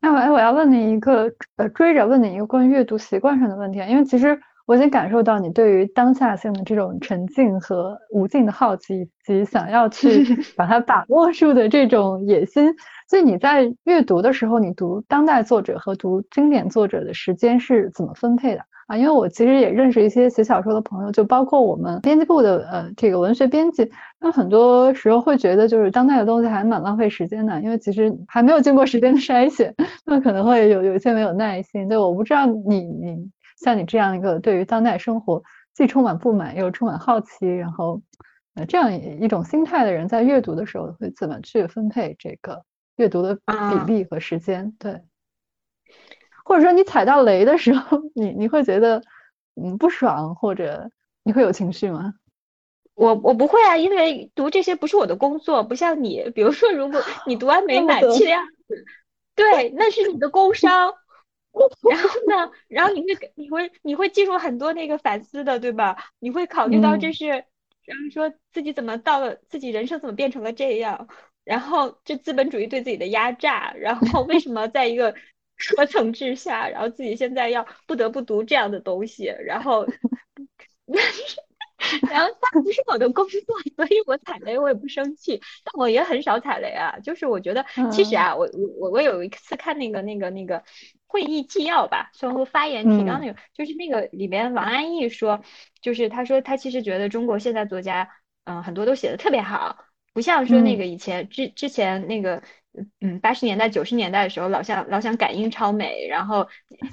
哎我哎，我要问你一个呃，追着问你一个关于阅读习惯上的问题，因为其实我已经感受到你对于当下性的这种沉浸和无尽的好奇以及想要去 把它把握住的这种野心，所以你在阅读的时候，你读当代作者和读经典作者的时间是怎么分配的？啊，因为我其实也认识一些写小说的朋友，就包括我们编辑部的呃这个文学编辑，那很多时候会觉得就是当代的东西还蛮浪费时间的，因为其实还没有经过时间的筛选，那可能会有有一些没有耐心。对，我不知道你你像你这样一个对于当代生活既充满不满又充满好奇，然后呃这样一种心态的人，在阅读的时候会怎么去分配这个阅读的比例和时间？对。或者说你踩到雷的时候，你你会觉得嗯不爽，或者你会有情绪吗？我我不会啊，因为读这些不是我的工作，不像你，比如说如果 你读完美满气的样子，对，那是你的工伤。然后呢，然后你会你会你会进入很多那个反思的，对吧？你会考虑到这是，然后说自己怎么到了自己人生怎么变成了这样，然后这资本主义对自己的压榨，然后为什么在一个。何层之下，然后自己现在要不得不读这样的东西，然后，然后它不是我的工作，所以我踩雷我也不生气，但我也很少踩雷啊。就是我觉得其实啊，我我我我有一次看那个那个那个会议纪要吧，最后发言提纲那个，就是那个里面王安忆说，就是他说他其实觉得中国现在作家，嗯，很多都写的特别好。不像说那个以前之之前那个，嗯，八十年代九十年代的时候，老想老想赶英超美，然后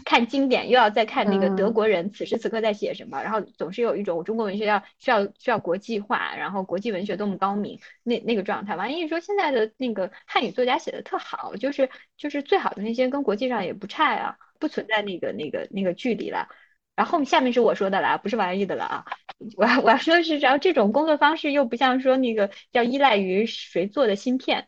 看经典又要再看那个德国人此时此刻在写什么，然后总是有一种中国文学要需要需要国际化，然后国际文学多么高明那那个状态。完一说现在的那个汉语作家写的特好，就是就是最好的那些跟国际上也不差呀，不存在那个那个那个距离了。然后下面是我说的了，不是王安忆的了啊。我我要说的是，然后这种工作方式又不像说那个要依赖于谁做的芯片，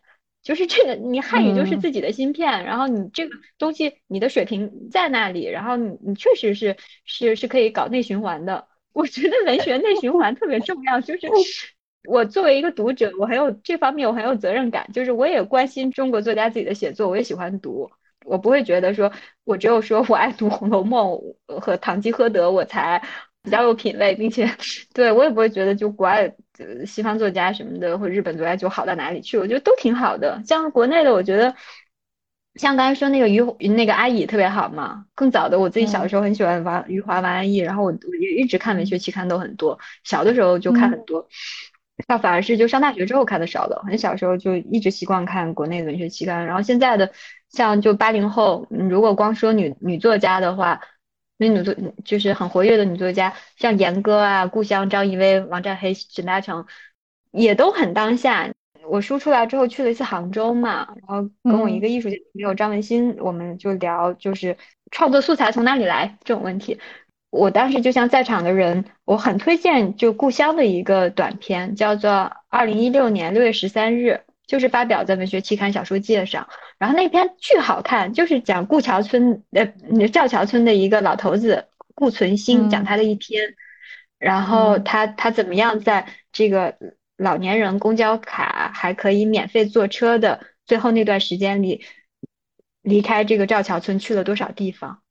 就是这个你汉语就是自己的芯片，然后你这个东西你的水平在那里，然后你你确实是是是可以搞内循环的。我觉得文学内循环特别重要，就是 我作为一个读者，我很有这方面我很有责任感，就是我也关心中国作家自己的写作，我也喜欢读。我不会觉得说，我只有说我爱读《红楼梦》和《堂吉诃德》，我才比较有品味，并且 对我也不会觉得就国外西方作家什么的或日本作家就好到哪里去。我觉得都挺好的。像国内的，我觉得像刚才说那个余那个阿乙特别好嘛。更早的，我自己小的时候很喜欢王余华、王安忆，然后我我也一直看文学期刊都很多。小的时候就看很多，到反而是就上大学之后看的少了。很小时候就一直习惯看国内的文学期刊，然后现在的。像就八零后，如果光说女女作家的话，那女作就是很活跃的女作家，像严歌啊、故乡张怡薇、王占黑、沈大成，也都很当下。我书出来之后去了一次杭州嘛，然后跟我一个艺术家朋友张文新，我们就聊就是创作素材从哪里来这种问题。我当时就像在场的人，我很推荐就故乡的一个短片，叫做《二零一六年六月十三日》。就是发表在文学期刊《小说界》上，然后那篇巨好看，就是讲顾桥村呃赵桥村的一个老头子顾存兴，讲他的一天，然后他他怎么样在这个老年人公交卡还可以免费坐车的最后那段时间里，离开这个赵桥村去了多少地方，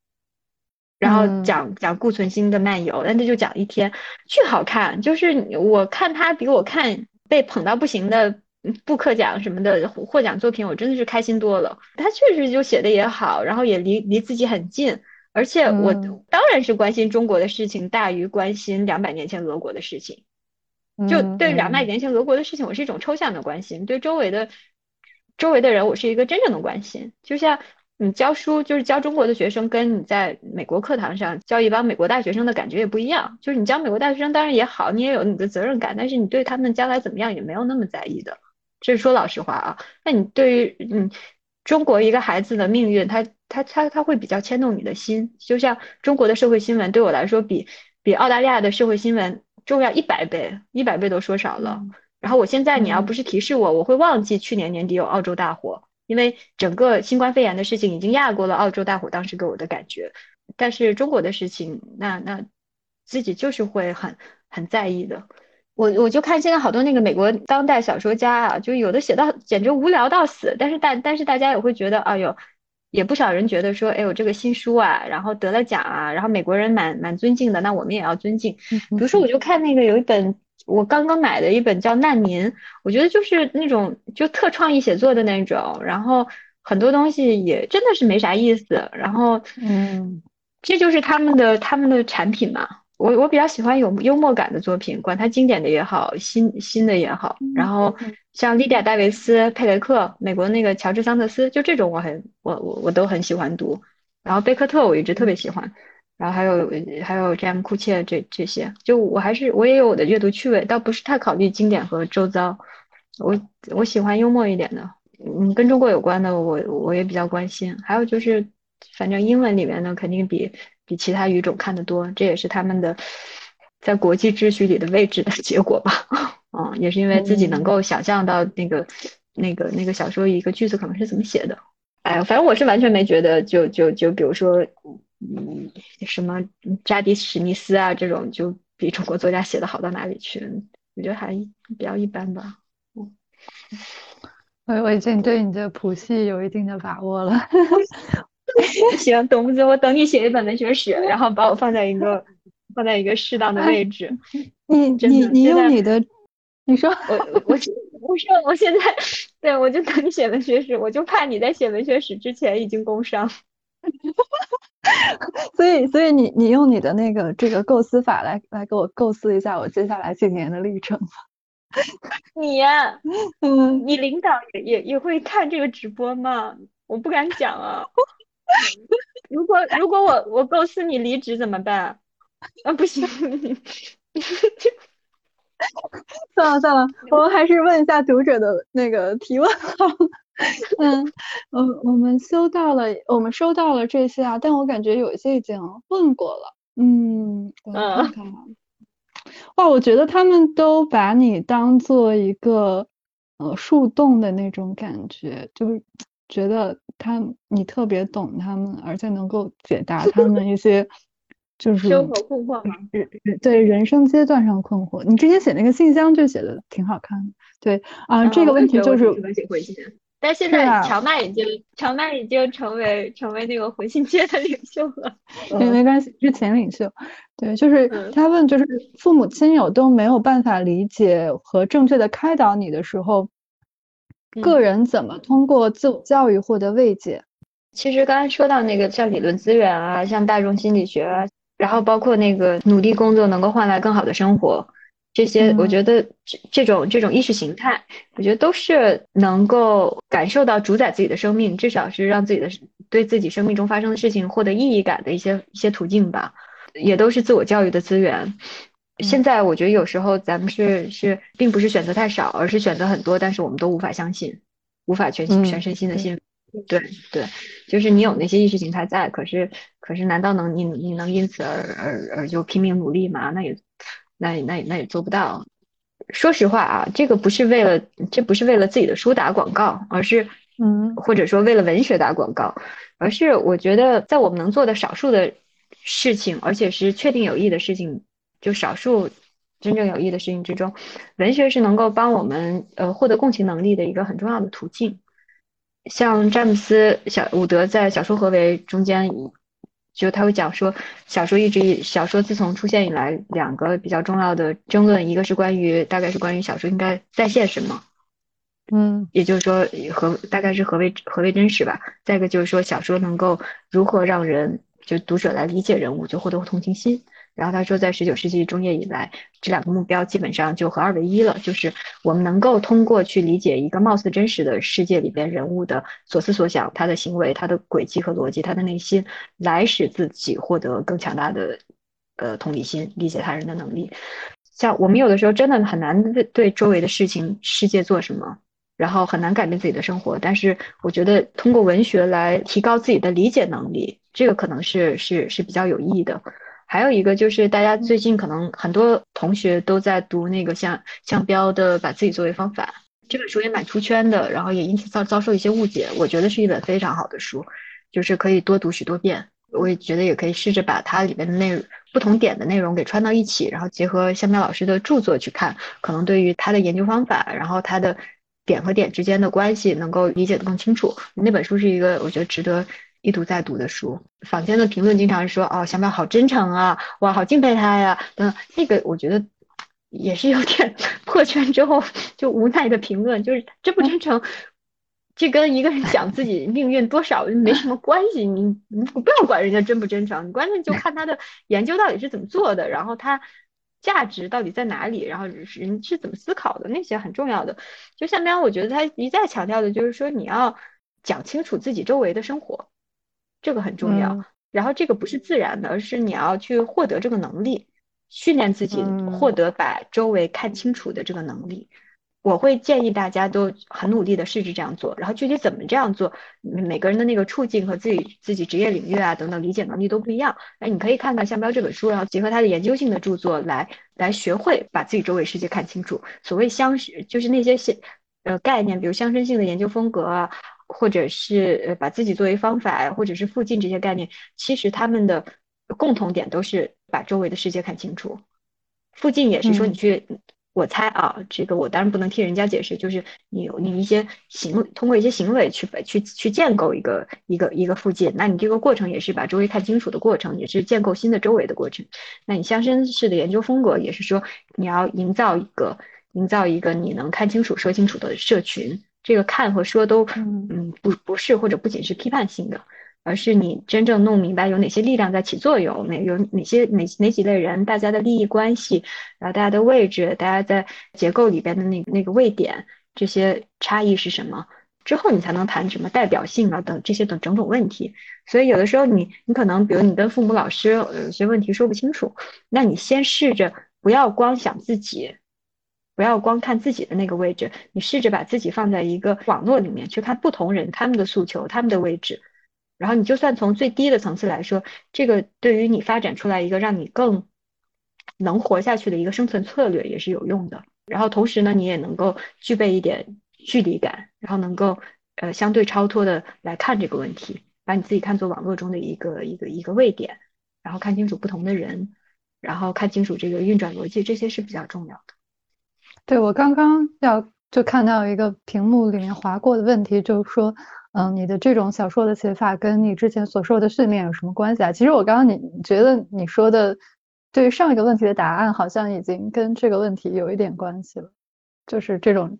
然后讲讲顾存兴的漫游，那他就讲一天，巨好看，就是我看他比我看被捧到不行的。布克奖什么的获奖作品，我真的是开心多了。他确实就写的也好，然后也离离自己很近，而且我当然是关心中国的事情大于关心两百年前俄国的事情。就对两百年前俄国的事情，我是一种抽象的关心；对周围的周围的人，我是一个真正的关心。就像你教书，就是教中国的学生，跟你在美国课堂上教一帮美国大学生的感觉也不一样。就是你教美国大学生当然也好，你也有你的责任感，但是你对他们将来怎么样也没有那么在意的。这是说老实话啊，那你对于嗯中国一个孩子的命运，他他他他会比较牵动你的心，就像中国的社会新闻对我来说比比澳大利亚的社会新闻重要一百倍，一百倍都说少了。然后我现在你要不是提示我，我会忘记去年年底有澳洲大火，因为整个新冠肺炎的事情已经压过了澳洲大火当时给我的感觉。但是中国的事情，那那自己就是会很很在意的。我我就看现在好多那个美国当代小说家啊，就有的写到简直无聊到死，但是大但是大家也会觉得，哎呦，也不少人觉得说，哎呦这个新书啊，然后得了奖啊，然后美国人蛮蛮尊敬的，那我们也要尊敬。比如说我就看那个有一本我刚刚买的一本叫《难民》，我觉得就是那种就特创意写作的那种，然后很多东西也真的是没啥意思，然后嗯，这就是他们的他们的产品嘛。我我比较喜欢有幽默感的作品，管它经典的也好，新新的也好。然后像莉迪亚·戴维斯、佩雷克、美国那个乔治·桑特斯，就这种我很我我我都很喜欢读。然后贝克特我一直特别喜欢，然后还有还有詹姆·库切这这些，就我还是我也有我的阅读趣味，倒不是太考虑经典和周遭。我我喜欢幽默一点的，嗯，跟中国有关的我我也比较关心。还有就是，反正英文里面呢，肯定比。比其他语种看得多，这也是他们的在国际秩序里的位置的结果吧。嗯，也是因为自己能够想象到那个、那个、那个小说一个句子可能是怎么写的。哎，反正我是完全没觉得，就就就比如说，嗯，什么扎迪史密斯啊这种，就比中国作家写的好到哪里去？我觉得还比较一般吧。嗯，我我已经对你的谱系有一定的把握了。行，董木子？我等你写一本文学史，然后把我放在一个放在一个适当的位置。你你你用你的，你说我我我说我现在对我就等你写文学史，我就怕你在写文学史之前已经工伤。所以所以你你用你的那个这个构思法来来给我构思一下我接下来几年的历程。你呀，嗯，你领导也也也会看这个直播吗？我不敢讲啊。如果如果我我构思你离职怎么办？啊，不行。算了算了，我们还是问一下读者的那个提问好。嗯，我我们收到了，我们收到了这些啊，但我感觉有一些已经问过了。嗯，我看看。哇，我觉得他们都把你当做一个呃树洞的那种感觉，就是觉得他你特别懂他们，而且能够解答 他们一些。就是生活困惑吗？对人生阶段上困惑。你之前写那个信箱就写的挺好看的。对啊，这个问题就是。但现在乔麦已经乔麦已经成为成为那个回信界的领袖了。对，没关系，是前领袖。对，就是他问，就是父母亲友都没有办法理解和正确的开导你的时候，个人怎么通过自我教育获得慰藉？其实刚才说到那个像理论资源啊，像大众心理学啊。然后包括那个努力工作能够换来更好的生活，这些我觉得这这种这种意识形态，我觉得都是能够感受到主宰自己的生命，至少是让自己的对自己生命中发生的事情获得意义感的一些一些途径吧，也都是自我教育的资源。现在我觉得有时候咱们是是并不是选择太少，而是选择很多，但是我们都无法相信，无法全心全身心的信。对对，就是你有那些意识形态在，可是可是难道能你你能因此而而而就拼命努力吗？那也那也那也那也做不到。说实话啊，这个不是为了这不是为了自己的书打广告，而是嗯或者说为了文学打广告，而是我觉得在我们能做的少数的事情，而且是确定有益的事情，就少数真正有益的事情之中，文学是能够帮我们呃获得共情能力的一个很重要的途径。像詹姆斯小伍德在小说何为中间，就他会讲说，小说一直小说自从出现以来，两个比较重要的争论，一个是关于大概是关于小说应该再现什么，嗯，也就是说何大概是何为何为真实吧。再一个就是说小说能够如何让人就读者来理解人物，就获得同情心。然后他说，在十九世纪中叶以来，这两个目标基本上就合二为一了，就是我们能够通过去理解一个貌似真实的世界里边人物的所思所想、他的行为、他的轨迹和逻辑、他的内心，来使自己获得更强大的呃同理心、理解他人的能力。像我们有的时候真的很难对周围的事情、世界做什么，然后很难改变自己的生活。但是我觉得通过文学来提高自己的理解能力，这个可能是是是比较有益的。还有一个就是，大家最近可能很多同学都在读那个像像标的《把自己作为方法》这本书，也蛮出圈的，然后也因此遭遭受一些误解。我觉得是一本非常好的书，就是可以多读许多遍。我也觉得也可以试着把它里面的内容不同点的内容给串到一起，然后结合向标老师的著作去看，可能对于他的研究方法，然后他的点和点之间的关系能够理解的更清楚。那本书是一个我觉得值得。一读再读的书，坊间的评论经常说：“哦，小淼好真诚啊，哇，好敬佩他呀。”等那个我觉得也是有点 破圈之后就无奈的评论，就是真不真诚，这跟一个人讲自己命运多少没什么关系。你你不要管人家真不真诚，你关键就看他的研究到底是怎么做的，然后他价值到底在哪里，然后人是怎么思考的，那些很重要的。就像刚我觉得他一再强调的就是说，你要讲清楚自己周围的生活。这个很重要，然后这个不是自然的，而是你要去获得这个能力，训练自己获得把周围看清楚的这个能力。我会建议大家都很努力的试着这样做，然后具体怎么这样做，每个人的那个处境和自己自己职业领域啊等等理解能力都不一样。哎，你可以看看向标这本书，然后结合他的研究性的著作来来学会把自己周围世界看清楚。所谓相就是那些些呃概念，比如相生性的研究风格啊。或者是呃把自己作为方法，或者是附近这些概念，其实他们的共同点都是把周围的世界看清楚。附近也是说你去，我猜啊，这个我当然不能替人家解释，就是你你一些行为，通过一些行为去去去建构一个一个一个附近，那你这个过程也是把周围看清楚的过程，也是建构新的周围的过程。那你乡绅式的研究风格也是说，你要营造一个营造一个你能看清楚、说清楚的社群。这个看和说都嗯不不是或者不仅是批判性的。而是你真正弄明白有哪些力量在起作用，哪有哪些哪哪几类人，大家的利益关系，然后大家的位置，大家在结构里边的那那个位点，这些差异是什么？之后你才能谈什么代表性啊等这些等种种问题。所以有的时候你你可能比如你跟父母老师有些问题说不清楚，那你先试着不要光想自己，不要光看自己的那个位置，你试着把自己放在一个网络里面去看不同人他们的诉求，他们的位置。然后你就算从最低的层次来说，这个对于你发展出来一个让你更能活下去的一个生存策略也是有用的。然后同时呢，你也能够具备一点距离感，然后能够呃相对超脱的来看这个问题，把你自己看作网络中的一个一个一个位点，然后看清楚不同的人，然后看清楚这个运转逻辑，这些是比较重要的。对我刚刚要就看到一个屏幕里面划过的问题，就是说。嗯，你的这种小说的写法跟你之前所说的训练有什么关系啊？其实我刚刚你觉得你说的对于上一个问题的答案，好像已经跟这个问题有一点关系了。就是这种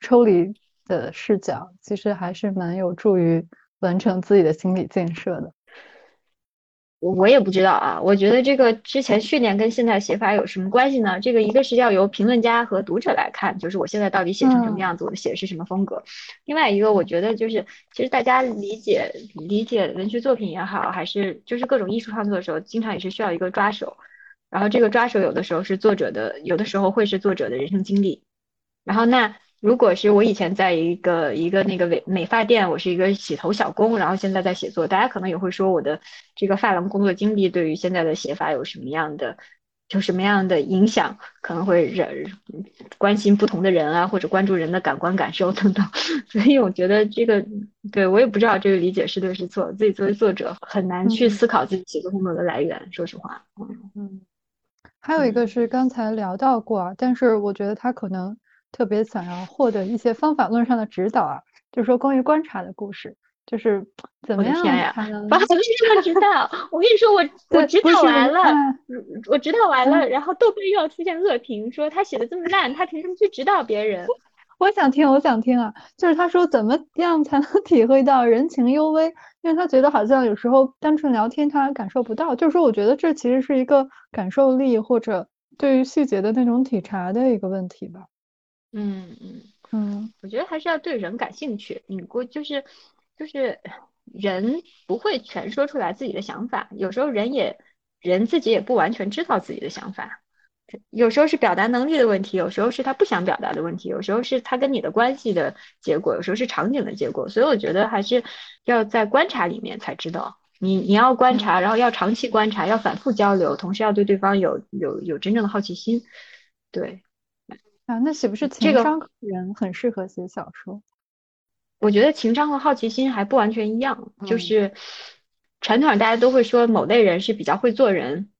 抽离的视角，其实还是蛮有助于完成自己的心理建设的。我我也不知道啊，我觉得这个之前训练跟现在写法有什么关系呢？这个一个是要由评论家和读者来看，就是我现在到底写成什么样子，我写的是什么风格。另外一个，我觉得就是其实大家理解理解文学作品也好，还是就是各种艺术创作的时候，经常也是需要一个抓手。然后这个抓手有的时候是作者的，有的时候会是作者的人生经历。然后那。如果是我以前在一个一个那个美美发店，我是一个洗头小工，然后现在在写作，大家可能也会说我的这个发廊工作经历对于现在的写法有什么样的，有什么样的影响？可能会人关心不同的人啊，或者关注人的感官感受等等。所以我觉得这个对我也不知道这个理解是对是错，自己作为作者很难去思考自己写作风格的来源。说实话，嗯嗯。还有一个是刚才聊到过，但是我觉得他可能。特别想要获得一些方法论上的指导啊，就是说关于观察的故事，就是怎么样才能？方法论上指导，我跟你说，我我指导完了，我指导完了，然后豆瓣又要出现恶评，说他写的这么烂，他凭什么去指导别人？我想听，我想听啊，就是他说怎么样才能 体会到人情幽微？因为他觉得好像有时候单纯聊天他感受不到，就是说我觉得这其实是一个感受力或者对于细节的那种体察的一个问题吧。嗯嗯嗯，我觉得还是要对人感兴趣。你过就是就是人不会全说出来自己的想法，有时候人也人自己也不完全知道自己的想法。有时候是表达能力的问题，有时候是他不想表达的问题，有时候是他跟你的关系的结果，有时候是场景的结果。所以我觉得还是要在观察里面才知道。你你要观察，然后要长期观察，要反复交流，同时要对对方有有有真正的好奇心。对。啊，那岂不是情商人很适合写小说？我觉得情商和好奇心还不完全一样。就是传统上大家都会说某类人是比较会做人，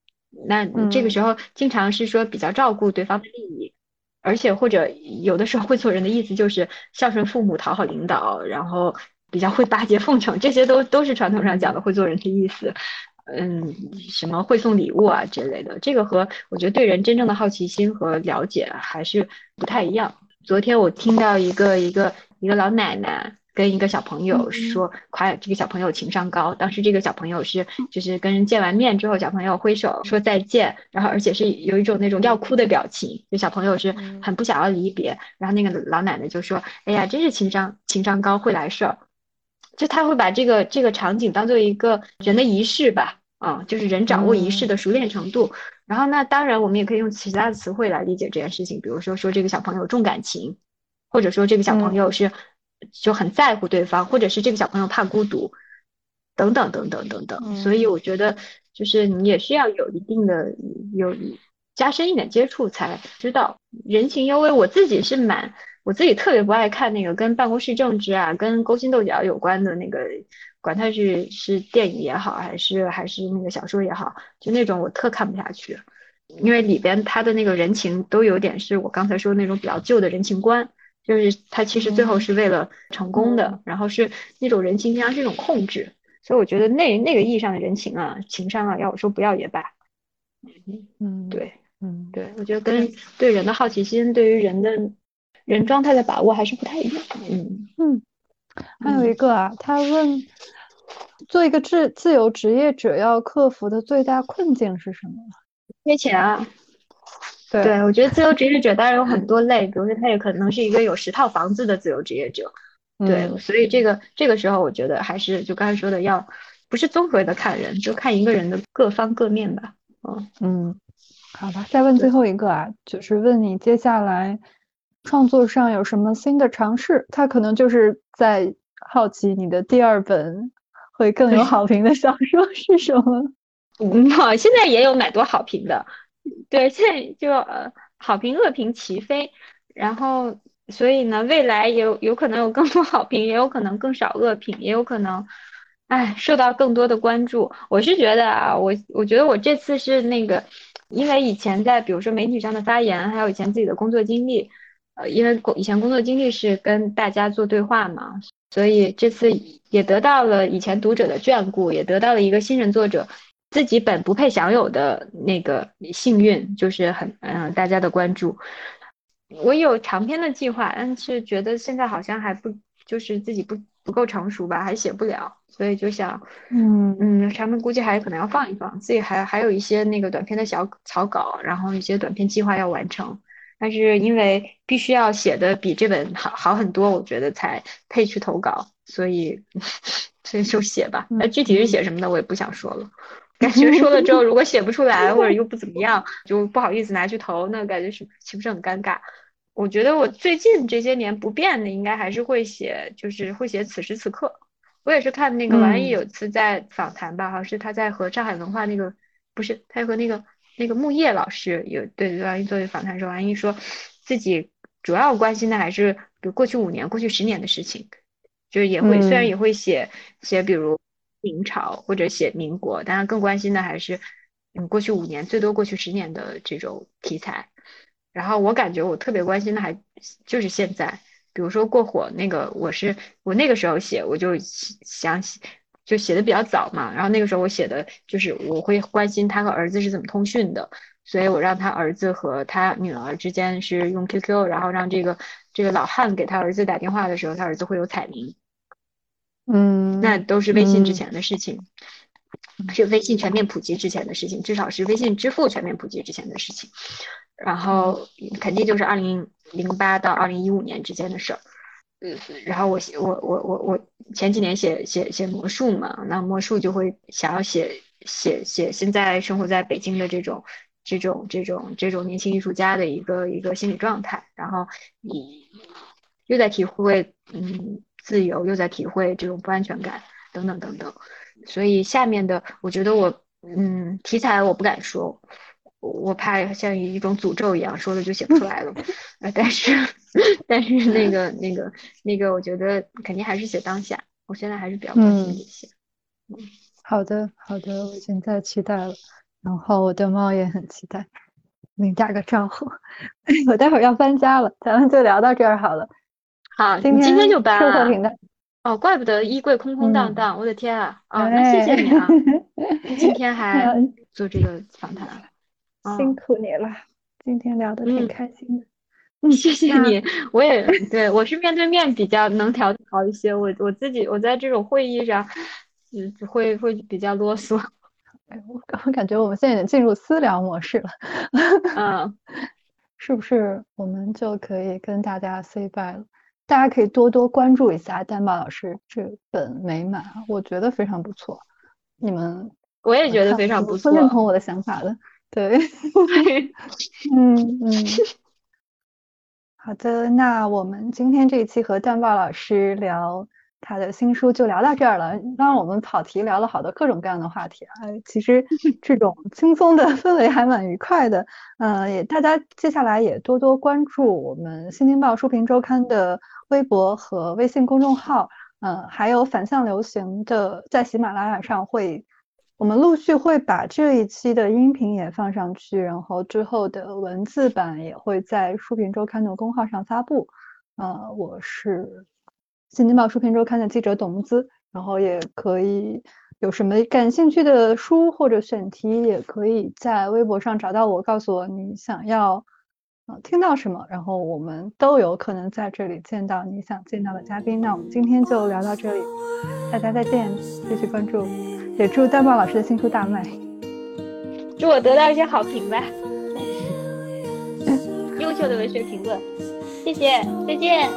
那这个时候经常是说比较照顾对方的利益，而且或者有的时候会做人的意思就是孝顺父母、讨好领导，然后比较会巴结奉承，这些都都是传统上讲的会做人的意思。嗯，什么会送礼物啊之类的，这个和我觉得对人真正的好奇心和了解还是不太一样。昨天我听到一个一个一个老奶奶跟一个小朋友说夸这个小朋友情商高，当时这个小朋友是就是跟人见完面之后，小朋友挥手说再见，然后而且是有一种那种要哭的表情，就小朋友是很不想要离别，然后那个老奶奶就说，哎呀，真是情商情商高，会来事儿。就他会把这个这个场景当做一个人的仪式吧，啊，就是人掌握仪式的熟练程度。然后那当然我们也可以用其他的词汇来理解这件事情，比如说说这个小朋友重感情，或者说这个小朋友是就很在乎对方，或者是这个小朋友怕孤独，等等等等等等。所以我觉得就是你也需要有一定的有加深一点接触才知道人情幽微。我自己是蛮。我自己特别不爱看那个跟办公室政治啊、跟勾心斗角有关的那个，管它是是电影也好，还是还是那个小说也好，就那种我特看不下去。因为里边他的那个人情都有点是我刚才说的那种比较旧的人情观，就是他其实最后是为了成功的，然后是那种人情经常是一种控制，所以我觉得那那个意义上的人情啊、情商啊，要我说不要也罢。嗯，对，嗯，对，我觉得跟对人的好奇心，对于人的人状态的把握还是不太一样。嗯嗯，还有一个啊，他问，做一个自自由职业者要克服的最大困境是什么？缺钱啊。对，对，我觉得自由职业者当然有很多类，比如说他也可能是一个有十套房子的自由职业者。对，所以这个这个时候，我觉得还是就刚才说的，要不是综合的看人，就看一个人的各方各面吧。嗯嗯，好吧，再问最后一个啊，就是问你接下来创作上有什么新的尝试？他可能就是在好奇你的第二本会更有好评的小说是什么？嗯，现在也有蛮多好评的，对，现在就呃好评恶评齐飞，然后所以呢，未来有有可能有更多好评，也有可能更少恶评，也有可能。哎，受到更多的关注，我是觉得啊，我我觉得我这次是那个，因为以前在比如说媒体上的发言，还有以前自己的工作经历，呃，因为以前工作经历是跟大家做对话嘛，所以这次也得到了以前读者的眷顾，也得到了一个新人作者自己本不配享有的那个幸运，就是很嗯大家的关注。我有长篇的计划，但是觉得现在好像还不就是自己不。不够成熟吧，还写不了，所以就想，嗯嗯，长篇估计还可能要放一放，自己还还有一些那个短篇的小草稿，然后一些短篇计划要完成，但是因为必须要写的比这本好好很多，我觉得才配去投稿，所以所以就写吧，那具体是写什么的我也不想说了，感觉说了之后如果写不出来或者又不怎么样，就不好意思拿去投，那感觉是岂不是很尴尬？我觉得我最近这些年不变的，应该还是会写，就是会写此时此刻。我也是看那个王安忆有次在访谈吧，好像是他在和上海文化那个，不是他和那个那个木叶老师有对王安忆做的访谈时候，王安忆说自己主要关心的还是比如过去五年、过去十年的事情，就是也会虽然也会写写比如明朝或者写民国，但他更关心的还是嗯过去五年最多过去十年的这种题材。然后我感觉我特别关心的还就是现在，比如说过火那个，我是我那个时候写，我就想写，就写的比较早嘛。然后那个时候我写的就是我会关心他和儿子是怎么通讯的，所以我让他儿子和他女儿之间是用 QQ，然后让这个这个老汉给他儿子打电话的时候，他儿子会有彩铃。嗯，那都是微信之前的事情，是微信全面普及之前的事情，至少是微信支付全面普及之前的事情。然后肯定就是二零零八到二零一五年之间的事儿，然后我写我我我我前几年写写写魔术嘛，那魔术就会想要写写写现在生活在北京的这种这种这种这种年轻艺术家的一个一个心理状态，然后你又在体会嗯自由，又在体会这种不安全感等等等等，所以下面的我觉得我嗯题材我不敢说。我怕像一种诅咒一样，说了就写不出来了。呃，但是，但是那个那个那个，我觉得肯定还是写当下。我现在还是比较关心这些。嗯，好的好的，我现在期待了。然后我的猫也很期待。你打个招呼。我待会儿要搬家了，咱们就聊到这儿好了。好，今天今天就搬了。哦，怪不得衣柜空空荡荡。我的天啊！哦，那谢谢你啊。今天还 做这个访谈。辛苦你了，今天聊的挺开心的。嗯，谢谢你。我也对我是面对面比较能调好一些。我我自己我在这种会议上，嗯，会会比较啰嗦。哎，我我感觉我们现在已经进入私聊模式了。嗯，是不是我们就可以跟大家 say bye 了？大家可以多多关注一下丹宝老师这本《美满》，我觉得非常不错。你们我也觉得非常不错，认同我的想法的。对，嗯嗯，好的，那我们今天这一期和段豹老师聊他的新书就聊到这儿了。当然，我们跑题聊了好多各种各样的话题啊，其实这 种轻松的氛围还蛮愉快的。嗯，也大家接下来也多多关注我们新京报书评周刊的微博和微信公众号，嗯，还有反向流行的在喜马拉雅上会。我们陆续会把这一期的音频也放上去，然后之后的文字版也会在书评周刊的公号上发布。呃，我是新京报书评周刊的记者董木姿，然后也可以有什么感兴趣的书或者选题，也可以在微博上找到我，告诉我你想要呃听到什么，然后我们都有可能在这里见到你想见到的嘉宾。那我们今天就聊到这里，大家再见，继续关注。也祝丹豹老师的新书大卖，祝我得到一些好评吧，优秀的文学评论，谢谢，再见。